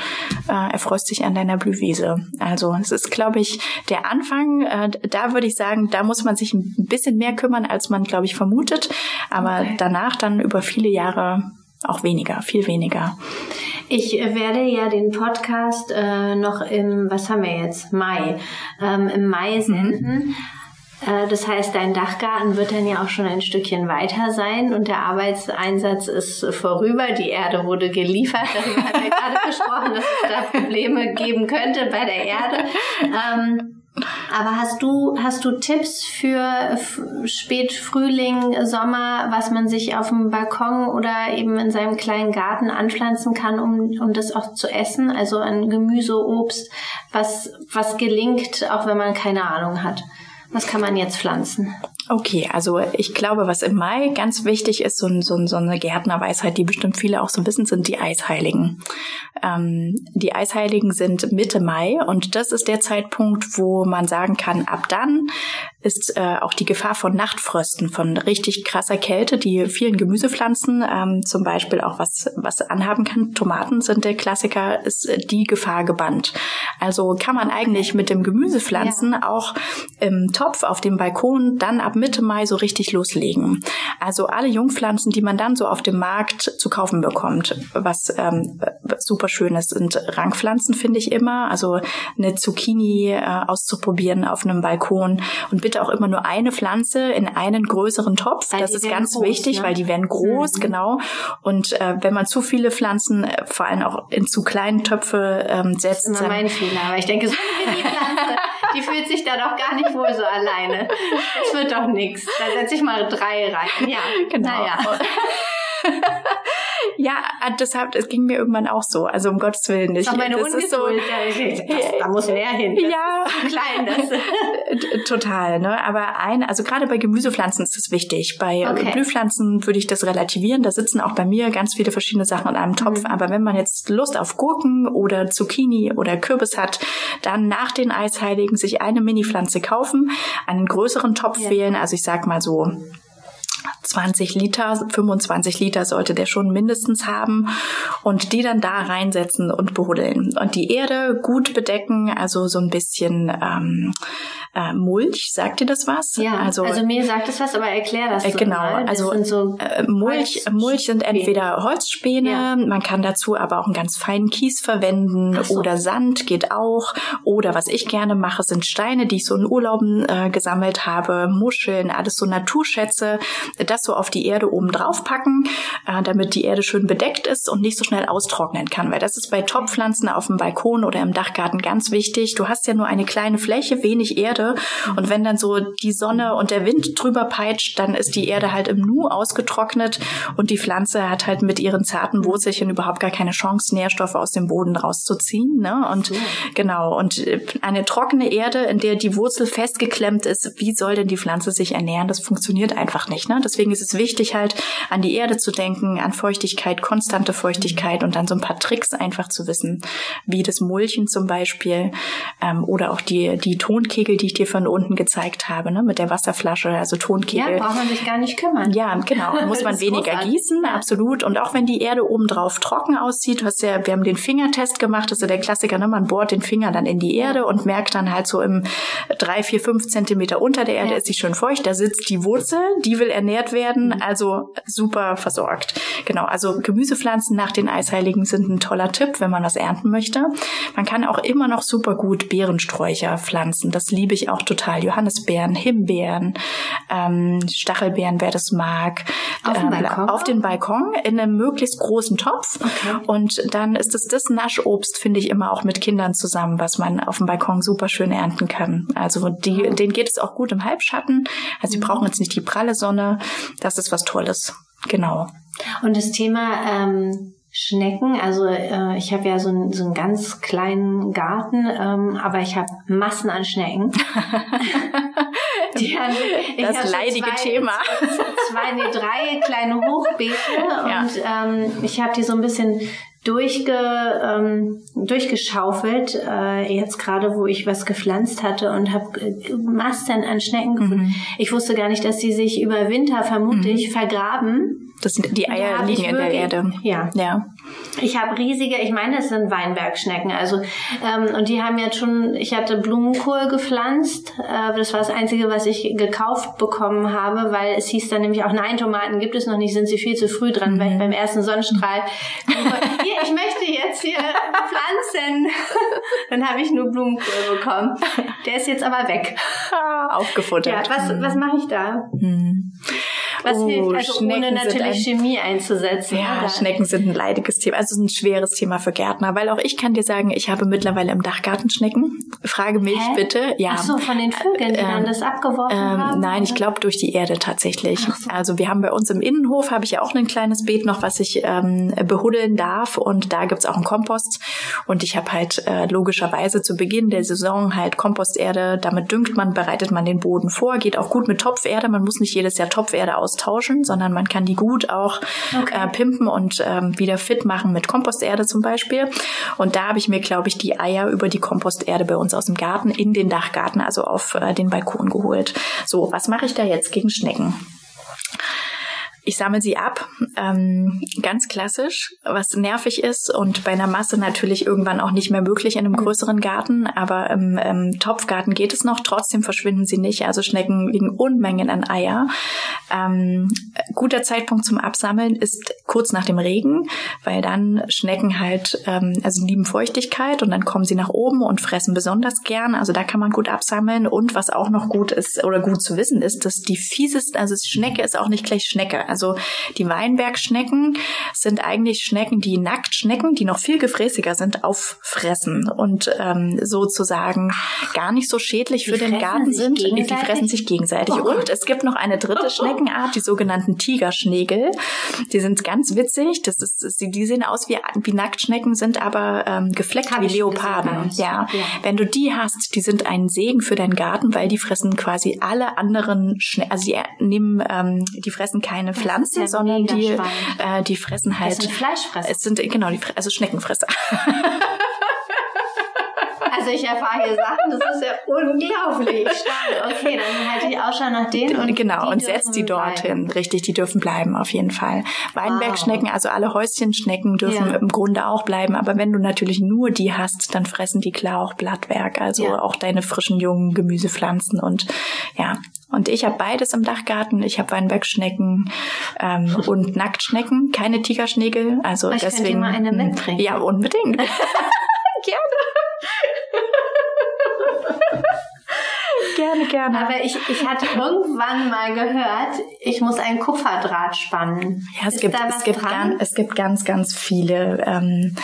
äh, erfreust dich an deiner Blühwiese. Also es ist, glaube ich, der Anfang, äh, da würde ich sagen, da muss man sich ein bisschen mehr kümmern, als man, glaube ich, vermutet, aber Okay. danach dann über viele Jahre auch weniger, viel weniger. Ich werde ja den Podcast äh, noch im, was haben wir jetzt, Mai, ähm, im Mai mhm. senden. Mhm. Das heißt, dein Dachgarten wird dann ja auch schon ein Stückchen weiter sein und der Arbeitseinsatz ist vorüber. Die Erde wurde geliefert. Darüber haben wir gerade gesprochen, dass es da Probleme geben könnte bei der Erde. Ähm, aber hast du, hast du Tipps für Spätfrühling, Sommer, was man sich auf dem Balkon oder eben in seinem kleinen Garten anpflanzen kann, um, um das auch zu essen? Also an Gemüse, Obst, was, was gelingt, auch wenn man keine Ahnung hat. Was kann man jetzt pflanzen? Okay, also ich glaube, was im Mai ganz wichtig ist, so, so, so eine Gärtnerweisheit, die bestimmt viele auch so wissen, sind die Eisheiligen. Ähm, die Eisheiligen sind Mitte Mai und das ist der Zeitpunkt, wo man sagen kann, ab dann ist äh, auch die Gefahr von Nachtfrösten, von richtig krasser Kälte, die vielen Gemüsepflanzen ähm, zum Beispiel auch was, was anhaben kann. Tomaten sind der Klassiker, ist die Gefahr gebannt. Also kann man eigentlich mit dem Gemüsepflanzen ja. auch im Topf auf dem Balkon dann ab Mitte Mai so richtig loslegen. Also alle Jungpflanzen, die man dann so auf dem Markt zu kaufen bekommt, was ähm, super schön ist, sind Rangpflanzen, finde ich immer. Also eine Zucchini äh, auszuprobieren auf einem Balkon und bitte auch immer nur eine Pflanze in einen größeren Topf. Weil das ist ganz groß, wichtig, ne? weil die werden groß, mhm. genau. Und äh, wenn man zu viele Pflanzen, äh, vor allem auch in zu kleinen Töpfe ähm, setzt. Das ist immer mein Fehler, aber ich denke, so die Pflanze, die fühlt sich da doch gar nicht wohl so alleine. Das wird doch nix. Da setze ich mal drei rein. Ja, genau. Naja. Ja, äh, deshalb, es ging mir irgendwann auch so. Also um Gottes Willen nicht. Das, meine das ist so, das, da muss mehr hin. Das ja, klein. Das. Total. Ne? Aber ein, also gerade bei Gemüsepflanzen ist das wichtig. Bei okay. Blühpflanzen würde ich das relativieren. Da sitzen auch bei mir ganz viele verschiedene Sachen in einem Topf. Mhm. Aber wenn man jetzt Lust auf Gurken oder Zucchini oder Kürbis hat, dann nach den Eisheiligen sich eine Mini-Pflanze kaufen, einen größeren Topf ja. wählen. Also ich sag mal so 20 Liter, 25 Liter sollte der schon mindestens haben und die dann da reinsetzen und behuddeln und die Erde gut bedecken, also so ein bisschen ähm, äh, Mulch, sagt dir das was? Ja, also, also mir sagt das was, aber erklär das. Äh, genau, mal. Das also so äh, Mulch, Mulch sind entweder Holzspäne, ja. man kann dazu aber auch einen ganz feinen Kies verwenden so. oder Sand geht auch oder was ich gerne mache, sind Steine, die ich so in Urlauben äh, gesammelt habe, Muscheln, alles so Naturschätze, das so auf die Erde oben drauf packen, äh, damit die Erde schön bedeckt ist und nicht so schnell austrocknen kann, weil das ist bei Topfpflanzen auf dem Balkon oder im Dachgarten ganz wichtig. Du hast ja nur eine kleine Fläche, wenig Erde. Und wenn dann so die Sonne und der Wind drüber peitscht, dann ist die Erde halt im Nu ausgetrocknet und die Pflanze hat halt mit ihren zarten Wurzelchen überhaupt gar keine Chance, Nährstoffe aus dem Boden rauszuziehen. Ne? Und ja. genau, und eine trockene Erde, in der die Wurzel festgeklemmt ist, wie soll denn die Pflanze sich ernähren? Das funktioniert einfach nicht. Ne? Deswegen ist es wichtig, halt an die Erde zu denken, an Feuchtigkeit, konstante Feuchtigkeit und dann so ein paar Tricks einfach zu wissen, wie das Mulchen zum Beispiel ähm, oder auch die, die Tonkegel, die ich dir von unten gezeigt habe, ne, mit der Wasserflasche, also Tonkegel. Ja, braucht man sich gar nicht kümmern. Ja, genau. Muss man weniger großartig. gießen, absolut. Und auch wenn die Erde oben drauf trocken aussieht, du hast ja, wir haben den Fingertest gemacht, das ist ja der Klassiker, ne, man bohrt den Finger dann in die Erde und merkt dann halt so im drei, vier, fünf Zentimeter unter der Erde ja. ist sie schön feucht, da sitzt die Wurzel, die will ernährt werden, mhm. also super versorgt. Genau, also Gemüsepflanzen nach den Eisheiligen sind ein toller Tipp, wenn man was ernten möchte. Man kann auch immer noch super gut Beerensträucher pflanzen. Das liebe ich auch total. Johannisbeeren, Himbeeren, ähm, Stachelbeeren, wer das mag. Auf, ähm, Balkon? auf den Balkon in einem möglichst großen Topf. Okay. Und dann ist es das Naschobst, finde ich immer auch mit Kindern zusammen, was man auf dem Balkon super schön ernten kann. Also die, oh. denen geht es auch gut im Halbschatten. Also sie mhm. brauchen jetzt nicht die pralle Sonne. Das ist was Tolles. Genau. Und das Thema ähm Schnecken. Also äh, ich habe ja so, ein, so einen ganz kleinen Garten, ähm, aber ich habe Massen an Schnecken. Die haben, das leidige zwei, Thema. Zwei, nee, drei kleine Hochbeete ja. und ähm, ich habe die so ein bisschen durchge, ähm, durchgeschaufelt, äh, jetzt gerade, wo ich was gepflanzt hatte und habe äh, Massen an Schnecken gefunden. Mhm. Ich wusste gar nicht, dass die sich über Winter vermutlich mhm. vergraben. Das sind die Eier liegen in der Erde. Ja. ja. Ich habe riesige, ich meine, es sind Weinbergschnecken. Also ähm, und die haben jetzt schon, ich hatte Blumenkohl gepflanzt. Äh, das war das Einzige, was ich gekauft bekommen habe, weil es hieß dann nämlich auch, nein, Tomaten gibt es noch nicht, sind sie viel zu früh dran, mhm. weil ich beim ersten Sonnenstrahl hier, ich möchte jetzt hier pflanzen. dann habe ich nur Blumenkohl bekommen. Der ist jetzt aber weg. Aufgefuttert. Ja, was, was mache ich da? Mhm. Was oh, hilft, also Schnecken ohne natürlich ein, Chemie einzusetzen. Ja, oder? Schnecken sind ein leidiges Thema, also ein schweres Thema für Gärtner, weil auch ich kann dir sagen, ich habe mittlerweile im Dachgarten Schnecken. Frage mich Hä? bitte. Ja. Ach so, von den Vögeln, die ähm, dann das abgeworfen ähm, haben? Nein, ich glaube durch die Erde tatsächlich. So. Also wir haben bei uns im Innenhof, habe ich ja auch ein kleines Beet noch, was ich ähm, behuddeln darf und da gibt's auch einen Kompost und ich habe halt äh, logischerweise zu Beginn der Saison halt Komposterde, damit düngt man, bereitet man den Boden vor, geht auch gut mit Topferde, man muss nicht jedes Jahr Topferde aus austauschen, sondern man kann die gut auch okay. äh, pimpen und ähm, wieder fit machen mit Komposterde zum Beispiel. Und da habe ich mir, glaube ich, die Eier über die Komposterde bei uns aus dem Garten in den Dachgarten, also auf äh, den Balkon geholt. So, was mache ich da jetzt gegen Schnecken? Ich sammle sie ab, ähm, ganz klassisch, was nervig ist und bei einer Masse natürlich irgendwann auch nicht mehr möglich in einem mhm. größeren Garten, aber im, im Topfgarten geht es noch, trotzdem verschwinden sie nicht. Also Schnecken liegen Unmengen an Eier. Ähm, guter Zeitpunkt zum Absammeln ist kurz nach dem Regen, weil dann Schnecken halt, ähm, also lieben Feuchtigkeit und dann kommen sie nach oben und fressen besonders gern. Also da kann man gut absammeln und was auch noch gut ist oder gut zu wissen ist, dass die fieseste, also Schnecke ist auch nicht gleich Schnecke. Also die Weinbergschnecken sind eigentlich Schnecken, die Nacktschnecken, die noch viel gefräßiger sind, auffressen und ähm, sozusagen gar nicht so schädlich die für den Garten sind. Die fressen sich gegenseitig. Oh und es gibt noch eine dritte Schneckenart, die sogenannten Tigerschnägel. Die sind ganz witzig. Das ist, die sehen aus wie, wie Nacktschnecken, sind aber ähm, gefleckt Hab wie Leoparden. Ja. ja. Wenn du die hast, die sind ein Segen für deinen Garten, weil die fressen quasi alle anderen Schnecken. Also die nehmen, ähm, die fressen keine Pflanzen, ja sondern die, äh, die fressen halt. Das sind Fleischfresser. Es sind genau die, also Schneckenfresser. Also ich erfahre hier Sachen, das ist ja unglaublich. Okay, dann halte ich Ausschau nach denen und genau und setzt die dorthin. Richtig, die dürfen bleiben auf jeden Fall. Weinbergschnecken, wow. also alle Häuschenschnecken dürfen ja. im Grunde auch bleiben, aber wenn du natürlich nur die hast, dann fressen die klar auch Blattwerk, also ja. auch deine frischen jungen Gemüsepflanzen und ja, und ich habe beides im Dachgarten. Ich habe Weinbergschnecken ähm, und Nacktschnecken, keine Tigerschnägel. Also ich deswegen. Mal eine mitbringen. Ja, unbedingt. gerne, gerne. Aber ich, ich hatte irgendwann mal gehört, ich muss ein Kupferdraht spannen. Ja, es gibt, es gibt, ganz, es gibt ganz, ganz viele ähm,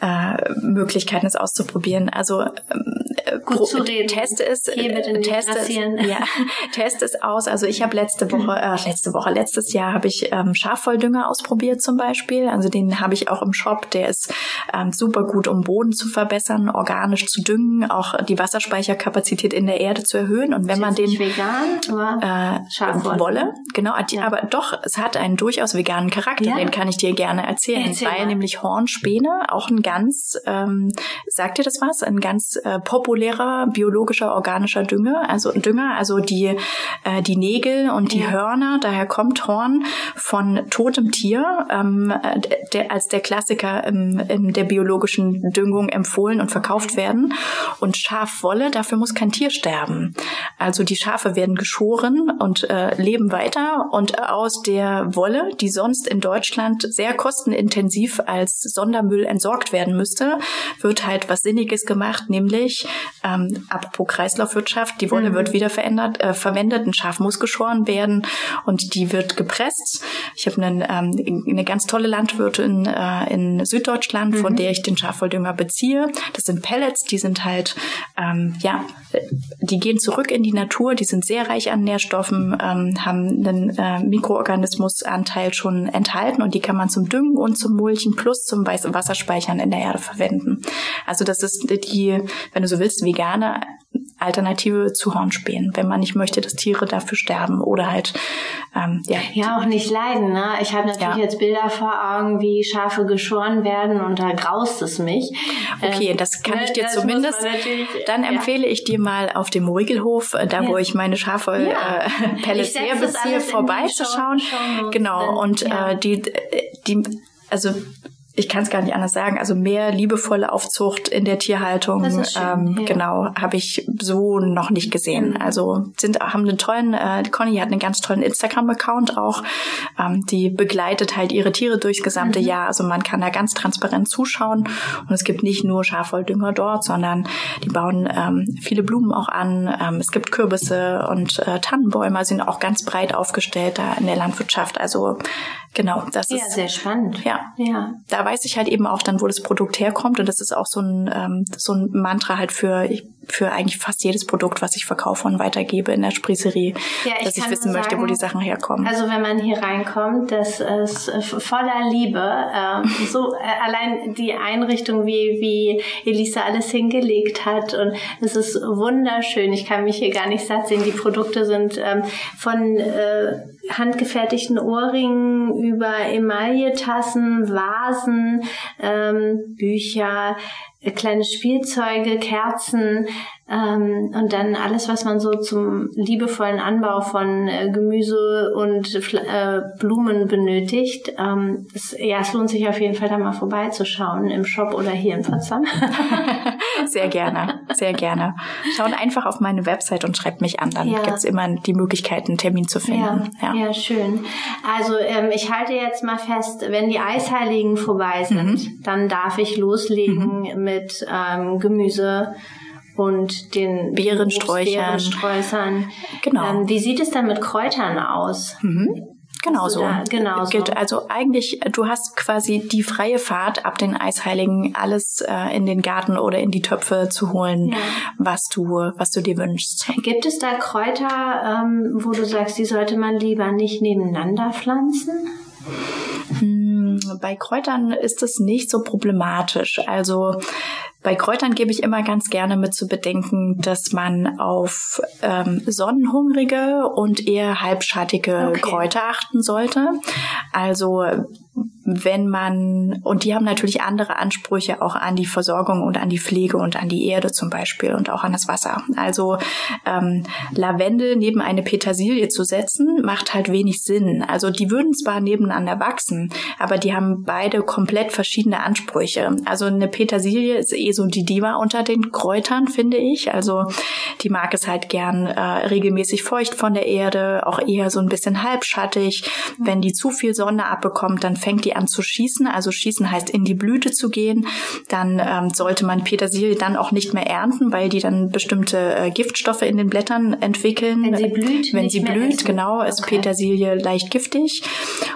äh, Möglichkeiten, es auszuprobieren. Also ähm, gut zu reden. Teste es, teste es, ja, teste es aus. Also ich habe letzte Woche, äh, letzte Woche, letztes Jahr habe ich ähm, Schafvolldünger ausprobiert zum Beispiel. Also den habe ich auch im Shop. Der ist ähm, super gut, um Boden zu verbessern, organisch zu düngen, auch die Wasserspeicherkapazität in der Erde zu erhöhen. Und wenn man den vegan äh, Wolle, genau, ja. aber doch, es hat einen durchaus veganen Charakter. Ja. Den kann ich dir gerne erzählen, Erzähl weil nämlich Hornspäne auch ein ganz, ähm, sagt dir das was? Ein ganz äh, populärer biologischer organischer Dünger, also Dünger, also die äh, die Nägel und die ja. Hörner. Daher kommt Horn von totem Tier, ähm, der, als der Klassiker im, in der biologischen Düngung empfohlen und verkauft werden. Und Schafwolle, dafür muss kein Tier sterben. Also die Schafe werden geschoren und äh, leben weiter und aus der Wolle, die sonst in Deutschland sehr kostenintensiv als Sondermüll entsorgt werden müsste, wird halt was Sinniges gemacht, nämlich ähm, apropos Kreislaufwirtschaft, die Wolle mhm. wird wieder verändert, äh, verwendet, ein Schaf muss geschoren werden und die wird gepresst. Ich habe einen, ähm, eine ganz tolle Landwirtin äh, in Süddeutschland, mhm. von der ich den Schafwolldünger beziehe. Das sind Pellets, die sind halt, ähm, ja, die gehen zurück in die Natur, die sind sehr reich an Nährstoffen, ähm, haben einen äh, Mikroorganismusanteil schon enthalten und die kann man zum Düngen und zum Mulchen plus zum Wasserspeichern in der Erde verwenden. Also das ist die, wenn du so willst, vegane Alternative zu Hornspänen, wenn man nicht möchte, dass Tiere dafür sterben oder halt ähm, ja. Ja, auch nicht leiden. Ne? Ich habe natürlich ja. jetzt Bilder vor Augen, wie Schafe geschoren werden und da graust es mich. Okay, ähm, das kann ich dir zumindest. Dann ja. empfehle ich dir mal auf dem Riegelhof, äh, da ja. wo ich meine Schafe äh, Pellets herbeziehe, vorbeizuschauen. Genau. Und äh, die, die, also ich kann es gar nicht anders sagen, also mehr liebevolle Aufzucht in der Tierhaltung, ähm, ja. genau, habe ich so noch nicht gesehen. Mhm. Also sind haben einen tollen, äh, Conny hat einen ganz tollen Instagram-Account auch, ähm, die begleitet halt ihre Tiere durchs gesamte mhm. Jahr. Also man kann da ganz transparent zuschauen und es gibt nicht nur Schafwoldünger dort, sondern die bauen ähm, viele Blumen auch an. Ähm, es gibt Kürbisse und äh, Tannenbäume sind auch ganz breit aufgestellt da in der Landwirtschaft. Also genau, das ja, ist sehr spannend. Ja, ja. Da weiß ich halt eben auch dann, wo das Produkt herkommt. Und das ist auch so ein, ähm, so ein Mantra halt für, für eigentlich fast jedes Produkt, was ich verkaufe und weitergebe in der Sprießerie, ja, ich dass ich wissen sagen, möchte, wo die Sachen herkommen. Also wenn man hier reinkommt, das ist voller Liebe. Ähm, so äh, allein die Einrichtung, wie, wie Elisa alles hingelegt hat. Und es ist wunderschön. Ich kann mich hier gar nicht satt sehen. Die Produkte sind ähm, von äh, handgefertigten Ohrringen über Emailletassen, Vasen, ähm, Bücher, äh, kleine Spielzeuge, Kerzen ähm, und dann alles, was man so zum liebevollen Anbau von äh, Gemüse und äh, Blumen benötigt. Ähm, es, ja, es lohnt sich auf jeden Fall da mal vorbeizuschauen im Shop oder hier in Potsdam. sehr gerne, sehr gerne. Schaut einfach auf meine Website und schreibt mich an, dann ja. gibt's immer die Möglichkeit, einen Termin zu finden. Ja, ja. ja schön. Also ähm, ich halte jetzt mal fest, wenn die Eisheiligen vorbei sind, mhm. dann darf ich loslegen mhm. mit ähm, Gemüse und den Beerensträuchern. Beerensträuchern. Genau. Ähm, wie sieht es dann mit Kräutern aus? Mhm. Genauso. Da, genauso. Also eigentlich, du hast quasi die freie Fahrt ab den Eisheiligen, alles äh, in den Garten oder in die Töpfe zu holen, ja. was du, was du dir wünschst. Gibt es da Kräuter, ähm, wo du sagst, die sollte man lieber nicht nebeneinander pflanzen? Hm, bei Kräutern ist es nicht so problematisch. Also bei Kräutern gebe ich immer ganz gerne mit zu bedenken, dass man auf ähm, sonnenhungrige und eher halbschattige okay. Kräuter achten sollte. Also wenn man, und die haben natürlich andere Ansprüche auch an die Versorgung und an die Pflege und an die Erde zum Beispiel und auch an das Wasser. Also ähm, Lavendel neben eine Petersilie zu setzen, macht halt wenig Sinn. Also die würden zwar nebeneinander wachsen, aber die haben beide komplett verschiedene Ansprüche. Also eine Petersilie ist eh so die Diva unter den Kräutern, finde ich. Also die mag es halt gern äh, regelmäßig feucht von der Erde, auch eher so ein bisschen halbschattig. Wenn die zu viel Sonne abbekommt, dann fängt die an zu schießen. Also schießen heißt in die Blüte zu gehen. Dann ähm, sollte man Petersilie dann auch nicht mehr ernten, weil die dann bestimmte äh, Giftstoffe in den Blättern entwickeln. Wenn sie blüht. Wenn sie blüht, essen. genau, ist okay. Petersilie leicht giftig.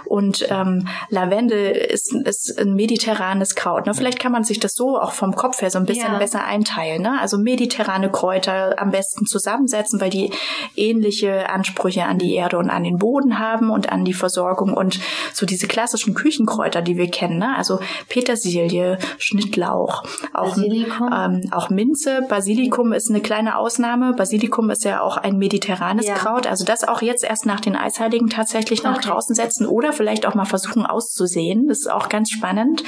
Und ähm, Lavendel ist, ist ein mediterranes Kraut. Ne? Vielleicht kann man sich das so auch vom Kopf her so ein bisschen ja. besser einteilen. Ne? Also mediterrane Kräuter am besten zusammensetzen, weil die ähnliche Ansprüche an die Erde und an den Boden haben und an die Versorgung und so diese klassischen Küchenkräuter, die wir kennen. Ne? Also Petersilie, Schnittlauch, auch. Ähm, auch Minze. Basilikum ist eine kleine Ausnahme. Basilikum ist ja auch ein mediterranes ja. Kraut. Also das auch jetzt erst nach den Eisheiligen tatsächlich nach okay. draußen setzen oder vielleicht auch mal versuchen auszusehen. Das ist auch ganz spannend,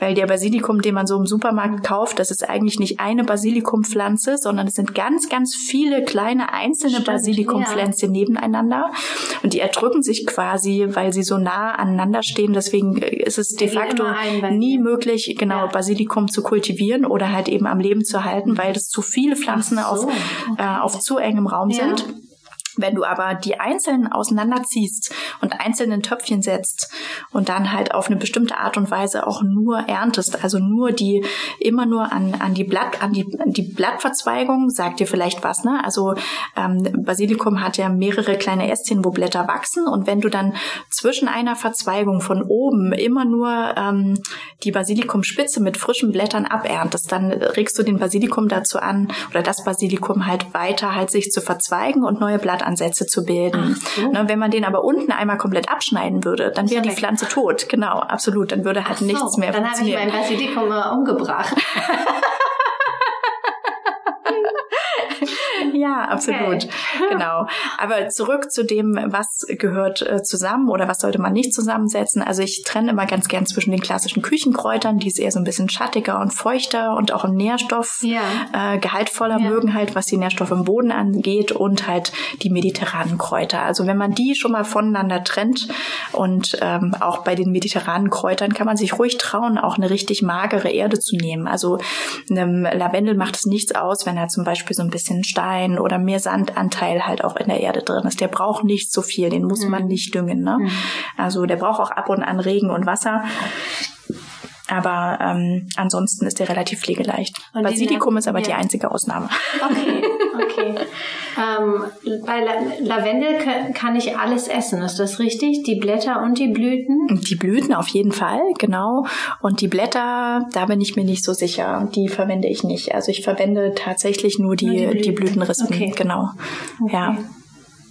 weil der Basilikum, den man so im Supermarkt kauft, das ist eigentlich nicht eine Basilikumpflanze, sondern es sind ganz, ganz viele kleine einzelne Stimmt, Basilikumpflänzchen ja. nebeneinander und die erdrücken sich quasi, weil sie so nah aneinander stehen. Deswegen ist es de facto nie möglich, genau ja. Basilikum zu kultivieren oder halt eben am Leben zu halten, weil das zu viele Pflanzen so. auf, okay. äh, auf zu engem Raum ja. sind. Wenn du aber die einzelnen auseinanderziehst und einzelnen Töpfchen setzt und dann halt auf eine bestimmte Art und Weise auch nur erntest, also nur die immer nur an, an die Blatt an die, an die Blattverzweigung, sagt dir vielleicht was, ne? Also ähm, Basilikum hat ja mehrere kleine Ästchen, wo Blätter wachsen und wenn du dann zwischen einer Verzweigung von oben immer nur ähm, die Basilikumspitze mit frischen Blättern aberntest, dann regst du den Basilikum dazu an oder das Basilikum halt weiter halt sich zu verzweigen und neue Blatt Drahtansätze zu bilden. So. Ne, wenn man den aber unten einmal komplett abschneiden würde, dann wäre die Pflanze tot. Genau, absolut. Dann würde halt so, nichts mehr dann funktionieren. Dann habe ich mein Basilikum umgebracht. Ja, absolut. Okay. Genau. Aber zurück zu dem, was gehört äh, zusammen oder was sollte man nicht zusammensetzen. Also ich trenne immer ganz gern zwischen den klassischen Küchenkräutern, die ist eher so ein bisschen schattiger und feuchter und auch im Nährstoff ja. äh, gehaltvoller ja. mögen halt, was die Nährstoffe im Boden angeht und halt die mediterranen Kräuter. Also wenn man die schon mal voneinander trennt und ähm, auch bei den mediterranen Kräutern kann man sich ruhig trauen, auch eine richtig magere Erde zu nehmen. Also einem Lavendel macht es nichts aus, wenn er zum Beispiel so ein bisschen Stein oder mehr Sandanteil halt auch in der Erde drin ist. Der braucht nicht so viel, den muss mhm. man nicht düngen. Ne? Mhm. Also der braucht auch ab und an Regen und Wasser. Aber ähm, ansonsten ist der relativ pflegeleicht. Und Basilikum ist aber ja. die einzige Ausnahme. Okay, okay. ähm, bei La Lavendel kann ich alles essen, ist das richtig? Die Blätter und die Blüten? Die Blüten auf jeden Fall, genau. Und die Blätter, da bin ich mir nicht so sicher. Die verwende ich nicht. Also ich verwende tatsächlich nur die, nur die, Blüten. die Blütenrispen. Okay. Genau. Okay. Ja.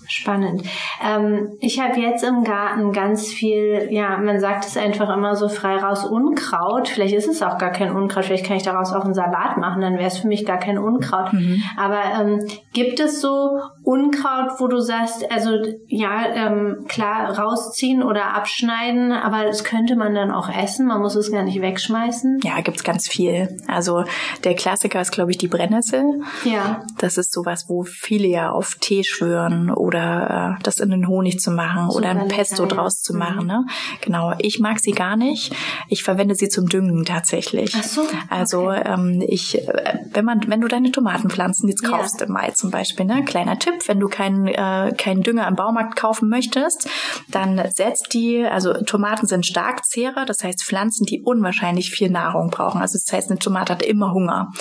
Spannend. Ähm, ich habe jetzt im Garten ganz viel, ja, man sagt es einfach immer so frei raus, Unkraut. Vielleicht ist es auch gar kein Unkraut, vielleicht kann ich daraus auch einen Salat machen, dann wäre es für mich gar kein Unkraut. Mhm. Aber ähm, gibt es so Unkraut, wo du sagst, also ja, ähm, klar, rausziehen oder abschneiden, aber das könnte man dann auch essen, man muss es gar nicht wegschmeißen? Ja, gibt's ganz viel. Also der Klassiker ist, glaube ich, die Brennnessel. Ja. Das ist sowas, wo viele ja auf Tee schwören oder oder äh, das in den Honig zu machen Super oder ein Pesto lecker, draus zu machen. Mhm. Ne? Genau, ich mag sie gar nicht. Ich verwende sie zum Düngen tatsächlich. Ach so, also okay. ähm, ich, äh, wenn man, wenn du deine Tomatenpflanzen jetzt kaufst ja. im Mai zum Beispiel, ne, kleiner Tipp, wenn du keinen äh, keinen Dünger im Baumarkt kaufen möchtest, dann setzt die, also Tomaten sind Starkzehrer, das heißt Pflanzen, die unwahrscheinlich viel Nahrung brauchen. Also das heißt, eine Tomate hat immer Hunger.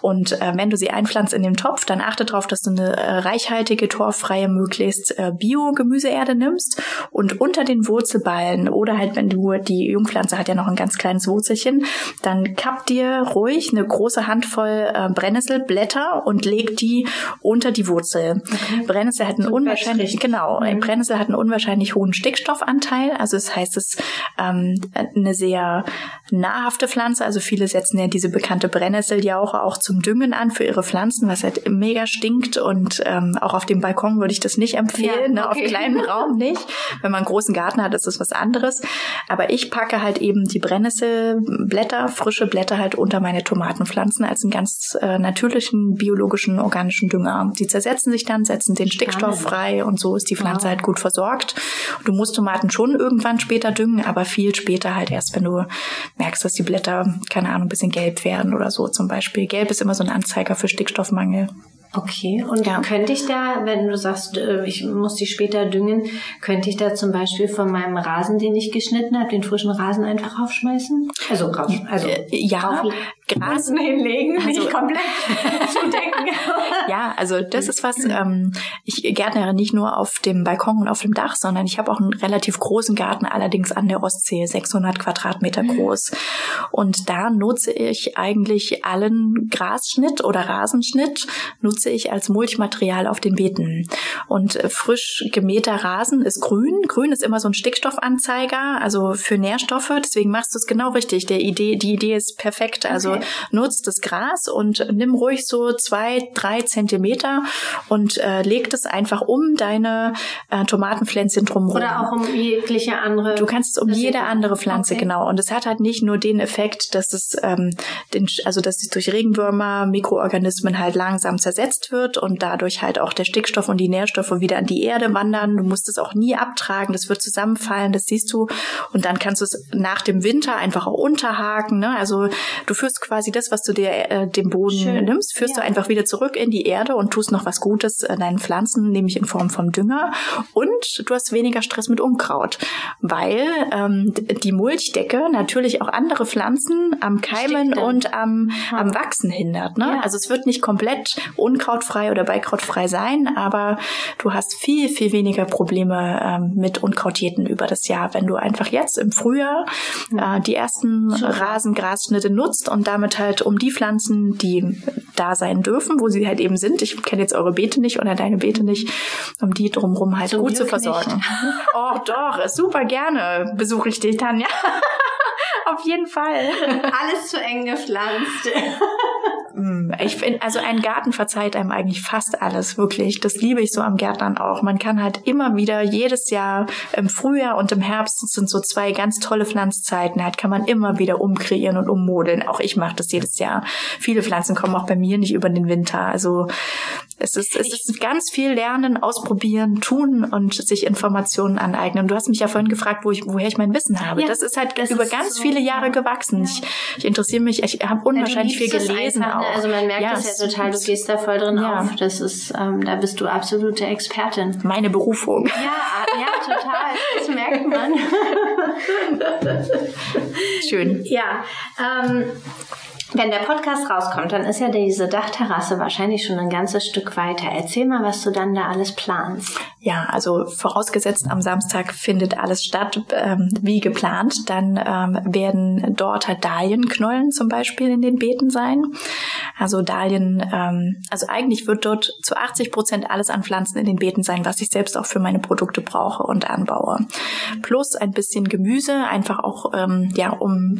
Und äh, wenn du sie einpflanzt in den Topf, dann achte darauf, dass du eine äh, reichhaltige, torffreie Möglichkeit möglichst äh, Bio-Gemüseerde nimmst und unter den Wurzelballen oder halt, wenn du die Jungpflanze hat ja noch ein ganz kleines Wurzelchen, dann kapp dir ruhig eine große Handvoll äh, Brennnesselblätter und leg die unter die Wurzel. Okay. Brennnessel hat einen unwahrscheinlich, genau, mhm. Brennnessel hat einen unwahrscheinlich hohen Stickstoffanteil, also das heißt, es ist ähm, eine sehr nahrhafte Pflanze, also viele setzen ja diese bekannte Brennnesseljauche auch zum Düngen an für ihre Pflanzen, was halt mega stinkt und ähm, auch auf dem Balkon würde ich das nicht empfehlen, ja, okay. ne, auf kleinem Raum nicht. Wenn man einen großen Garten hat, ist das was anderes. Aber ich packe halt eben die Brennnesselblätter, frische Blätter halt unter meine Tomatenpflanzen als einen ganz äh, natürlichen, biologischen, organischen Dünger. Die zersetzen sich dann, setzen den Stickstoff frei und so ist die Pflanze wow. halt gut versorgt. Du musst Tomaten schon irgendwann später düngen, aber viel später halt erst, wenn du merkst, dass die Blätter, keine Ahnung, ein bisschen gelb werden oder so zum Beispiel. Gelb ist immer so ein Anzeiger für Stickstoffmangel. Okay, und ja. könnte ich da, wenn du sagst, äh, ich muss die später düngen, könnte ich da zum Beispiel von meinem Rasen, den ich geschnitten habe, den frischen Rasen einfach aufschmeißen? Also, raus, also äh, ja, Gras hinlegen, also, nicht komplett zudecken. ja, also das ist was, ähm, ich gärtnere nicht nur auf dem Balkon und auf dem Dach, sondern ich habe auch einen relativ großen Garten, allerdings an der Ostsee, 600 Quadratmeter mhm. groß. Und da nutze ich eigentlich allen Grasschnitt oder Rasenschnitt, nutze ich als Mulchmaterial auf den Beeten. Und äh, frisch gemähter Rasen ist grün. Grün ist immer so ein Stickstoffanzeiger, also für Nährstoffe. Deswegen machst du es genau richtig. Der Idee, die Idee ist perfekt. Also. Nutzt das Gras und nimm ruhig so zwei, drei Zentimeter und äh, leg das einfach um deine äh, Tomatenpflänzchen drumherum. Oder auch um jegliche andere. Du kannst es um jede andere Pflanze, okay. genau. Und es hat halt nicht nur den Effekt, dass es, ähm, den, also dass es durch Regenwürmer, Mikroorganismen halt langsam zersetzt wird und dadurch halt auch der Stickstoff und die Nährstoffe wieder an die Erde wandern. Du musst es auch nie abtragen, das wird zusammenfallen, das siehst du. Und dann kannst du es nach dem Winter einfach auch unterhaken. Ne? Also du führst quasi das, was du dir äh, dem Boden Schön. nimmst, führst ja. du einfach wieder zurück in die Erde und tust noch was Gutes äh, deinen Pflanzen, nämlich in Form vom Dünger. Und du hast weniger Stress mit Unkraut, weil ähm, die Mulchdecke natürlich auch andere Pflanzen am Keimen und am, am Wachsen hindert. Ne? Ja. Also es wird nicht komplett unkrautfrei oder beikrautfrei sein, aber du hast viel, viel weniger Probleme ähm, mit Unkrautjäten über das Jahr, wenn du einfach jetzt im Frühjahr äh, die ersten Rasengrasschnitte nutzt und damit halt um die Pflanzen, die da sein dürfen, wo sie halt eben sind. Ich kenne jetzt eure Beete nicht oder deine Beete nicht, um die drumherum halt Zum gut zu versorgen. Nicht. Oh doch, super gerne besuche ich dich, Tanja. Auf jeden Fall. Alles zu eng gepflanzt. Ich finde, also ein Garten verzeiht einem eigentlich fast alles, wirklich. Das liebe ich so am Gärtnern auch. Man kann halt immer wieder jedes Jahr im Frühjahr und im Herbst sind so zwei ganz tolle Pflanzzeiten. Halt kann man immer wieder umkreieren und ummodeln. Auch ich mache das jedes Jahr. Viele Pflanzen kommen auch bei mir nicht über den Winter. Also es ist, es ist ganz viel lernen, ausprobieren, tun und sich Informationen aneignen. Du hast mich ja vorhin gefragt, wo ich, woher ich mein Wissen habe. Ja, das ist halt das über ist ganz so, viele Jahre ja. gewachsen. Ich, ich interessiere mich, ich habe unwahrscheinlich viel gelesen auch. Also man merkt ja, das ja total, du gehst da voll drin auf. Das ist, ähm, da bist du absolute Expertin. Meine Berufung. Ja, ja, total. Das merkt man. Schön. Ja. Ähm, wenn der Podcast rauskommt, dann ist ja diese Dachterrasse wahrscheinlich schon ein ganzes Stück weiter. Erzähl mal, was du dann da alles planst. Ja, also vorausgesetzt am Samstag findet alles statt ähm, wie geplant. Dann ähm, werden dort halt Dahlienknollen zum Beispiel in den Beeten sein. Also Dahlien, ähm, also eigentlich wird dort zu 80 Prozent alles an Pflanzen in den Beeten sein, was ich selbst auch für meine Produkte brauche und anbaue. Plus ein bisschen Gemüse, einfach auch ähm, ja, um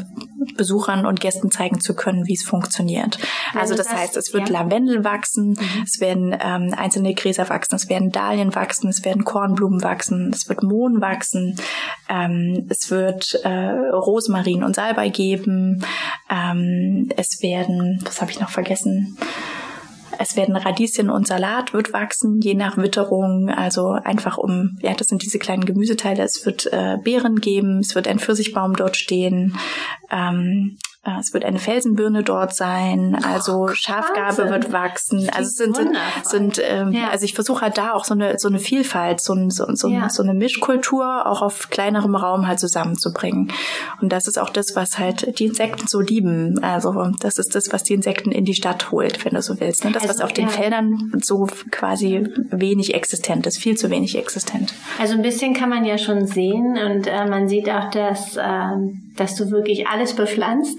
Besuchern und Gästen zeigen zu können, wie es funktioniert. Also, also das, das, heißt, es wird ja. Lavendel wachsen, mhm. es werden ähm, einzelne Gräser wachsen, es werden Dahlien wachsen, es werden Kornblumen wachsen, es wird Mohn wachsen, ähm, es wird äh, Rosmarin und Salbei geben, ähm, es werden, was habe ich noch vergessen? Es werden Radieschen und Salat wird wachsen, je nach Witterung. Also einfach um, ja, das sind diese kleinen Gemüseteile. Es wird äh, Beeren geben, es wird ein Pfirsichbaum dort stehen. Ähm, äh, es wird eine Felsenbirne dort sein, also oh, Schafgarbe wird wachsen. Also es sind, sind, sind ähm, ja. also ich versuche halt da auch so eine so eine Vielfalt, so, so, so, ja. so eine Mischkultur auch auf kleinerem Raum halt zusammenzubringen. Und das ist auch das, was halt die Insekten so lieben. Also das ist das, was die Insekten in die Stadt holt, wenn du so willst. Ne? Das, also, was auf den ja. Feldern so quasi wenig existent ist, viel zu wenig existent. Also ein bisschen kann man ja schon sehen und äh, man sieht auch, dass ähm dass du wirklich alles bepflanzt.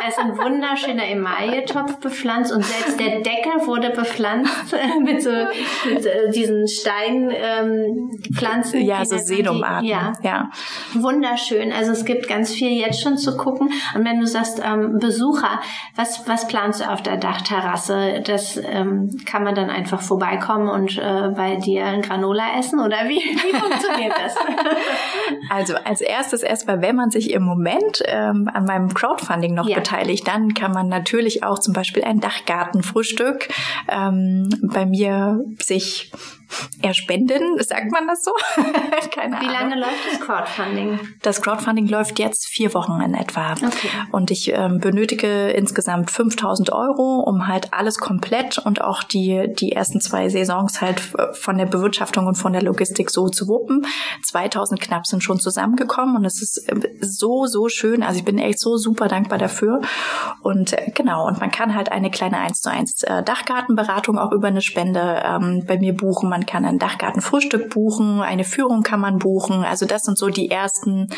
da ist ein wunderschöner Emaille-Topf bepflanzt und selbst der Deckel wurde bepflanzt mit so mit, äh, diesen Steinpflanzen. Ähm, ja, so Sedumarten. Ja. ja, wunderschön. Also es gibt ganz viel jetzt schon zu gucken. Und wenn du sagst ähm, Besucher, was was planst du auf der Dachterrasse? Das ähm, kann man dann einfach vorbeikommen und äh, bei dir ein Granola essen oder wie, wie funktioniert das? also als erstes erstmal, wenn man sich sich im Moment ähm, an meinem Crowdfunding noch ja. beteiligt, dann kann man natürlich auch zum Beispiel ein Dachgartenfrühstück ähm, bei mir sich erspenden, sagt man das so? Keine Wie Ahnung. lange läuft das Crowdfunding? Das Crowdfunding läuft jetzt vier Wochen in etwa. Okay. Und ich ähm, benötige insgesamt 5000 Euro, um halt alles komplett und auch die, die ersten zwei Saisons halt von der Bewirtschaftung und von der Logistik so zu wuppen. 2000 knapp sind schon zusammengekommen und es ist äh, so, so schön. Also ich bin echt so super dankbar dafür. Und äh, genau, und man kann halt eine kleine 1 zu 1 äh, Dachgartenberatung auch über eine Spende ähm, bei mir buchen. Man kann ein Dachgartenfrühstück buchen, eine Führung kann man buchen. Also das sind so die ersten,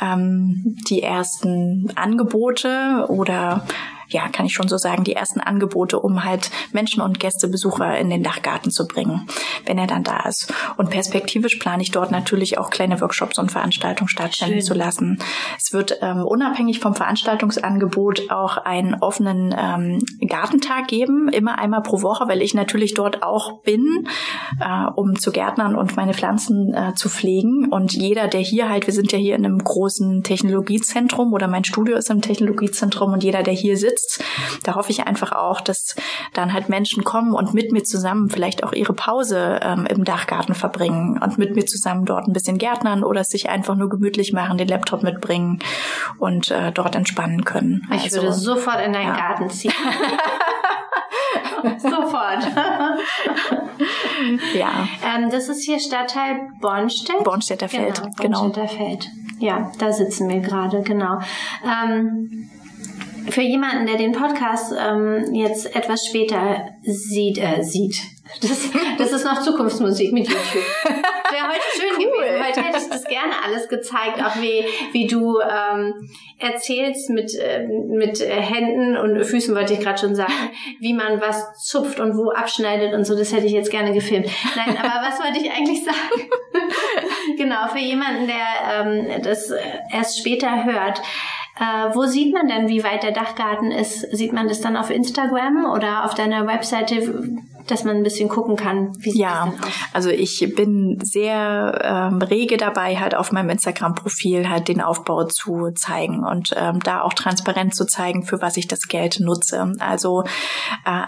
ähm, die ersten Angebote oder ja, kann ich schon so sagen, die ersten Angebote, um halt Menschen und Gästebesucher in den Dachgarten zu bringen, wenn er dann da ist. Und perspektivisch plane ich dort natürlich auch kleine Workshops und Veranstaltungen stattfinden Schön. zu lassen. Es wird ähm, unabhängig vom Veranstaltungsangebot auch einen offenen ähm, Gartentag geben, immer einmal pro Woche, weil ich natürlich dort auch bin, äh, um zu gärtnern und meine Pflanzen äh, zu pflegen. Und jeder, der hier halt, wir sind ja hier in einem großen Technologiezentrum oder mein Studio ist im Technologiezentrum und jeder, der hier sitzt, sitzt. Da hoffe ich einfach auch, dass dann halt Menschen kommen und mit mir zusammen vielleicht auch ihre Pause ähm, im Dachgarten verbringen und mit mir zusammen dort ein bisschen gärtnern oder sich einfach nur gemütlich machen, den Laptop mitbringen und äh, dort entspannen können. Ich also, würde sofort in deinen ja. Garten ziehen. Sofort. ja. Ähm, das ist hier Stadtteil Bornstedt. Bornstädter Feld, genau. Genau. Feld. Ja, da sitzen wir gerade, genau. Ähm, für jemanden, der den Podcast ähm, jetzt etwas später sieht, äh, sieht. Das, das ist noch Zukunftsmusik mit YouTube. Wäre heute schön cool. gewesen. Heute hätte ich das gerne alles gezeigt, auch wie, wie du ähm, erzählst mit, äh, mit Händen und Füßen, wollte ich gerade schon sagen, wie man was zupft und wo abschneidet und so. Das hätte ich jetzt gerne gefilmt. Nein, aber was wollte ich eigentlich sagen? genau, für jemanden, der ähm, das erst später hört Äh, wo sieht man denn, wie weit der Dachgarten ist? Sieht man das dann auf Instagram oder auf deiner Webseite? Dass man ein bisschen gucken kann, wie sieht ja, das denn aus? also ich bin sehr ähm, rege dabei, halt auf meinem Instagram-Profil halt den Aufbau zu zeigen und ähm, da auch transparent zu zeigen, für was ich das Geld nutze. Also äh,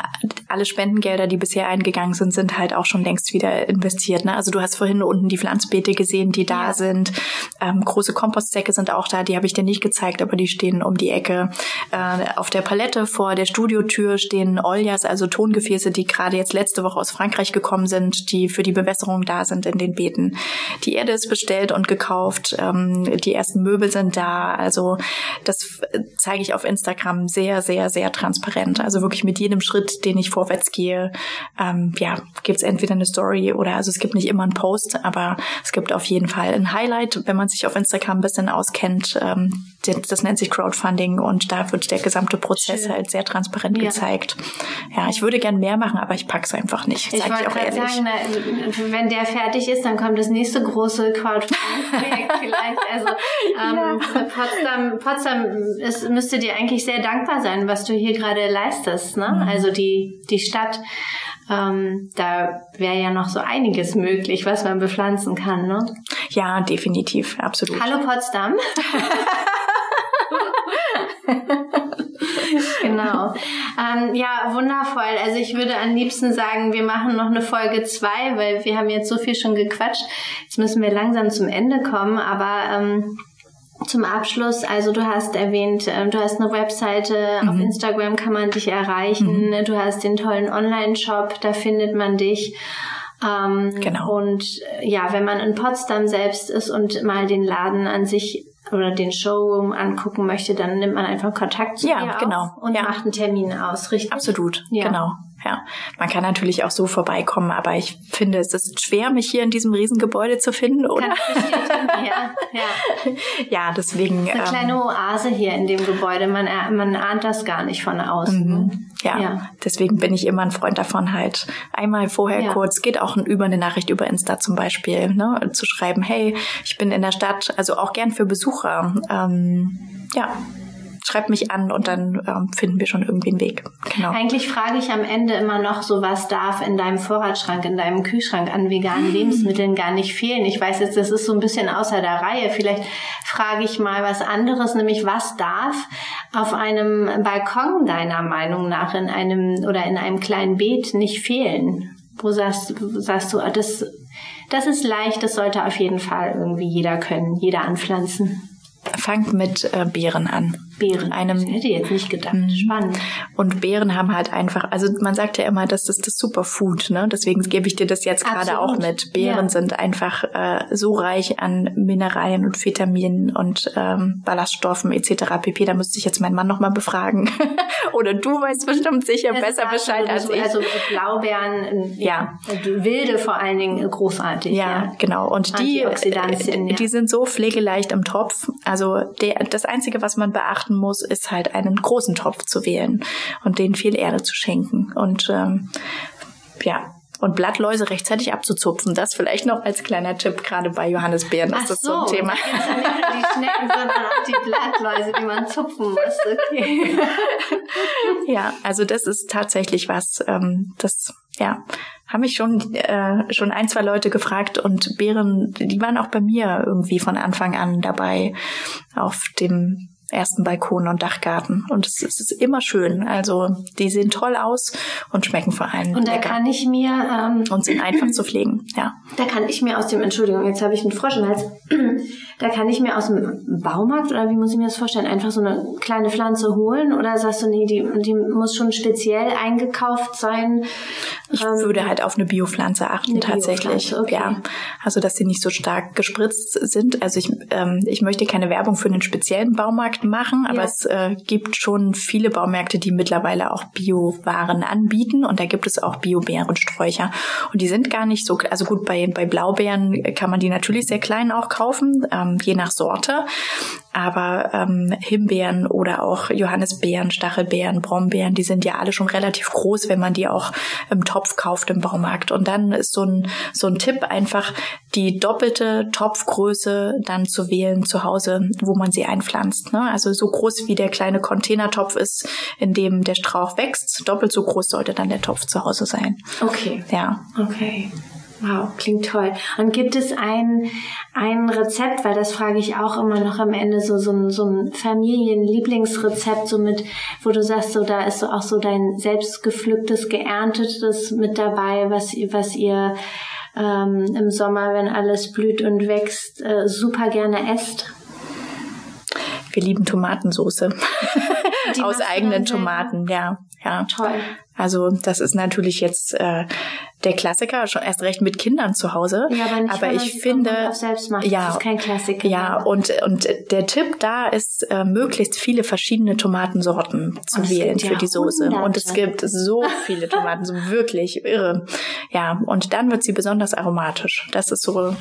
alle Spendengelder, die bisher eingegangen sind, sind halt auch schon längst wieder investiert. Ne? Also du hast vorhin unten die Pflanzbeete gesehen, die da ja. sind. Ähm, große Kompostsäcke sind auch da, die habe ich dir nicht gezeigt, aber die stehen um die Ecke. Äh, auf der Palette vor der Studiotür stehen Oljas, also Tongefäße, die gerade jetzt jetzt letzte Woche aus Frankreich gekommen sind, die für die Bewässerung da sind in den Beeten. Die Erde ist bestellt und gekauft, ähm, die ersten Möbel sind da. Also das zeige ich auf Instagram sehr, sehr, sehr transparent. Also wirklich mit jedem Schritt, den ich vorwärts gehe, ähm, ja, gibt es entweder eine Story oder also es gibt nicht immer einen Post, aber es gibt auf jeden Fall ein Highlight, wenn man sich auf Instagram ein bisschen auskennt. Ähm, das nennt sich Crowdfunding und da wird der gesamte Prozess Schön. halt sehr transparent ja. gezeigt. Ja, ich würde gern mehr machen, aber ich packe es einfach nicht. Ich wollte gerade sagen, na, wenn der fertig ist, dann kommt das nächste große Crowdfunding-Projekt vielleicht. Also ähm, ja. Potsdam, Potsdam ist, müsste dir eigentlich sehr dankbar sein, was du hier gerade leistest. Ne? Mhm. Also die, die Stadt. Ähm, da wäre ja noch so einiges möglich, was man bepflanzen kann, ne? Ja, definitiv, absolut. Hallo Potsdam. genau. Ähm, ja, wundervoll. Also ich würde am liebsten sagen, wir machen noch eine Folge zwei, weil wir haben jetzt so viel schon gequatscht. Jetzt müssen wir langsam zum Ende kommen, aber ähm, zum Abschluss, also du hast erwähnt, äh, du hast eine Webseite, mhm. auf Instagram kann man dich erreichen, mhm. du hast den tollen Online-Shop, da findet man dich. Ähm, genau. Und ja, wenn man in Potsdam selbst ist und mal den Laden an sich oder den Showroom angucken möchte, dann nimmt man einfach Kontakt zu ja, genau. und ja. macht einen Termin aus, richtig? Absolut, ja. genau. Ja, man kann natürlich auch so vorbeikommen, aber ich finde, es ist schwer, mich hier in diesem Riesengebäude zu finden, oder? Kann ja, ja. ja, deswegen. Eine ähm, kleine Oase hier in dem Gebäude. Man, man ahnt das gar nicht von außen. Mhm. Ja, ja, deswegen bin ich immer ein Freund davon, halt einmal vorher ja. kurz, geht auch über eine Nachricht über Insta zum Beispiel, ne, zu schreiben, hey, ich bin in der Stadt, also auch gern für Besucher. Ähm, ja, schreib mich an und dann ähm, finden wir schon irgendwie einen Weg. Genau. Eigentlich frage ich am Ende immer noch so, was darf in deinem Vorratsschrank, in deinem Kühlschrank an veganen hm. Lebensmitteln gar nicht fehlen. Ich weiß jetzt, das ist so ein bisschen außer der Reihe. Vielleicht frage ich mal was anderes, nämlich was darf auf einem Balkon deiner Meinung nach in einem oder in einem kleinen Beet nicht fehlen? Wo sagst, sagst du, ah, das, das ist leicht, das sollte auf jeden Fall irgendwie jeder können, jeder anpflanzen? Fangt mit äh, Beeren an. Beeren. Einem, ich hätte jetzt nicht gedacht. Mhm. Spannend. Und Beeren haben halt einfach, also man sagt ja immer, das ist das Superfood, ne? Deswegen gebe ich dir das jetzt gerade auch mit. Beeren ja. sind einfach äh, so reich an Mineralien und Vitaminen und ähm, Ballaststoffen etc. pp. Da müsste ich jetzt meinen Mann nochmal befragen. Oder du weißt bestimmt sicher das besser Bescheid als ich. Also Blaubeeren, ja. Wilde vor allen Dingen großartig. Ja, ja. genau. Und die, äh, die sind so pflegeleicht im Topf. Also der, das Einzige, was man beachten achten muss, ist halt einen großen Topf zu wählen und denen viel Erde zu schenken. Und ähm, ja, und Blattläuse rechtzeitig abzuzupfen. Das vielleicht noch als kleiner Tipp, gerade bei Johannisbeeren ist das so, so ein Thema. Nicht die Schnecken, sondern auch die Blattläuse, die man zupfen muss. Okay. ja, also das ist tatsächlich was, ähm, das ja, haben mich schon äh, schon ein, zwei Leute gefragt und Beeren, die waren auch bei mir irgendwie von Anfang an dabei auf dem ersten Balkon und Dachgarten. Und es, es, ist immer schön. Also die sehen toll aus und schmecken vor allem. Und da lecker. kann ich mir ähm, und sind einfach zu pflegen. Ja. Da kann ich mir aus dem Entschuldigung, jetzt habe ich einen Frosch im Hals. Da kann ich mir aus dem Baumarkt oder wie muss ich mir das vorstellen, einfach so eine kleine Pflanze holen oder sagst du, nee, die, die muss schon speziell eingekauft sein? Ich ähm, würde halt auf eine Biopflanze achten eine tatsächlich. Okay. Ja, also dass sie nicht so stark gespritzt sind. Also ich, ähm, ich möchte keine Werbung für einen speziellen Baumarkt machen, aber ja. es äh, gibt schon viele Baumärkte, die mittlerweile auch Biowaren anbieten und da gibt es auch Bio-Beerensträucher und die sind gar nicht so, also gut bei bei Blaubeeren kann man die natürlich sehr klein auch kaufen. Ähm, je nach Sorte. Aber ähm, Himbeeren oder auch Johannisbeeren, Stachelbeeren, Brombeeren, die sind ja alle schon relativ groß, wenn man die auch im Topf kauft im Baumarkt. Und dann ist so ein, so ein Tipp einfach, die doppelte Topfgröße dann zu wählen zu Hause, wo man sie einpflanzt. Ne? Also so groß wie der kleine Containertopf ist, in dem der Strauch wächst, doppelt so groß sollte dann der Topf zu Hause sein. Okay. Ja. Okay. Wow, klingt toll. Und gibt es ein, ein Rezept, weil das frage ich auch immer noch am Ende, so, so ein, so ein Familienlieblingsrezept, so mit, wo du sagst, so, da ist so auch so dein selbstgepflücktes, geerntetes mit dabei, was, was ihr ähm, im Sommer, wenn alles blüht und wächst, äh, super gerne esst? Wir lieben Tomatensoße. Aus eigenen Tomaten, ja. Ja. Toll. Also das ist natürlich jetzt äh, der Klassiker, schon erst recht mit Kindern zu Hause. Ja, aber, nicht, aber ich finde, selbst macht. ja, das ist kein Klassiker. Ja, und und der Tipp da ist, äh, möglichst viele verschiedene Tomatensorten zu wählen für ja die Soße. Hunderte. Und es gibt so viele Tomaten, so wirklich irre. Ja, und dann wird sie besonders aromatisch. Das ist so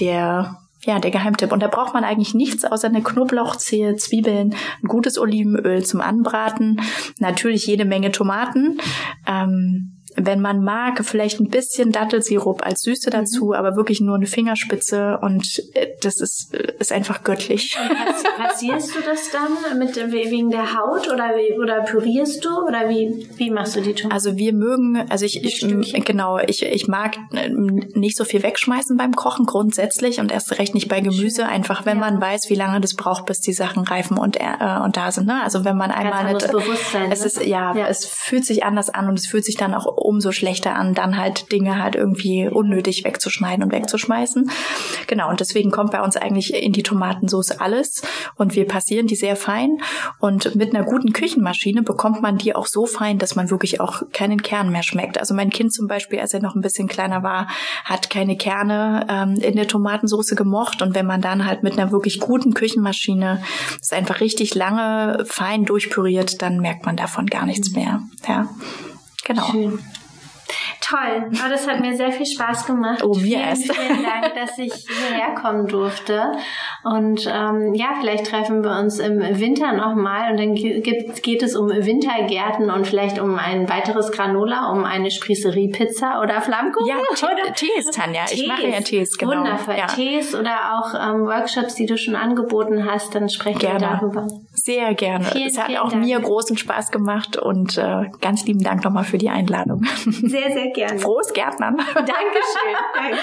der ja, der Geheimtipp. Und da braucht man eigentlich nichts außer eine Knoblauchzehe, Zwiebeln, ein gutes Olivenöl zum Anbraten, natürlich jede Menge Tomaten. Ähm, wenn man mag, vielleicht ein bisschen Dattelsirup als Süße mhm. dazu, mhm. aber wirklich nur eine Fingerspitze und äh, das ist, äh, ist einfach göttlich. Passierst du das dann mit wegen der Haut oder oder pürierst du oder wie wie machst du die Tomaten? Also wir mögen, also ich, ich genau, ich ich mag nicht so viel wegschmeißen beim Kochen grundsätzlich und erst recht nicht bei Gemüse, Schön. einfach wenn ja. man weiß, wie lange das braucht, bis die Sachen reifen und äh, und da sind. Ne? Also wenn man einmal nicht, Bewusstsein, es ne? ist ja, ja, es fühlt sich anders an und es fühlt sich dann auch umso schlechter an, dann halt Dinge halt irgendwie unnötig wegzuschneiden und wegzuschmeißen. Genau, und deswegen kommt bei uns eigentlich in die Tomatensauce alles und wir passieren die sehr fein und mit einer guten Küchenmaschine bekommt man die auch so fein, dass man wirklich auch keinen Kern mehr schmeckt. Also mein Kind zum Beispiel, als er noch ein bisschen kleiner war, hat keine Kerne ähm, in der Tomatensauce gemocht und wenn man dann halt mit einer wirklich guten Küchenmaschine das einfach richtig lange fein durchpüriert, dann merkt man davon gar nichts mehr. Ja. Genau. Schön. Toll, oh, das hat mir sehr viel Spaß gemacht. Oh, mir vielen, erst. Vielen Dank, dass ich hierher kommen durfte. Und ähm, ja, vielleicht treffen wir uns im Winter nochmal und dann geht, geht es um Wintergärten und vielleicht um ein weiteres Granola, um eine Sprießerie-Pizza oder Flammkuchen. Ja, oder Tees, Tanja. Tees. Ich mache ja Tees, genau. Wundervoll. Ja. Tees oder auch ähm, Workshops, die du schon angeboten hast, dann sprechen gerne. wir darüber. Sehr gerne. Vielen, es hat auch Dank. mir großen Spaß gemacht und äh, ganz lieben Dank nochmal für die Einladung. Sehr, sehr gerne. Frohes Gärtnern. Dankeschön. Danke.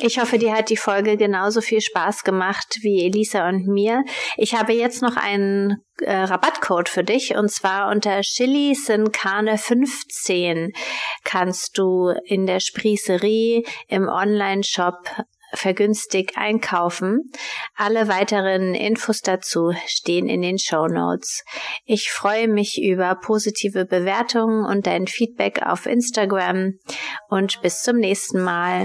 Ich hoffe, dir hat die Folge genauso viel Spaß gemacht wie Elisa und mir. Ich habe jetzt noch einen äh, Rabattcode für dich und zwar unter Chili Sincane 15 kannst du in der Sprießerie im Online-Shop vergünstigt einkaufen. Alle weiteren Infos dazu stehen in den Show Notes. Ich freue mich über positive Bewertungen und dein Feedback auf Instagram und bis zum nächsten Mal.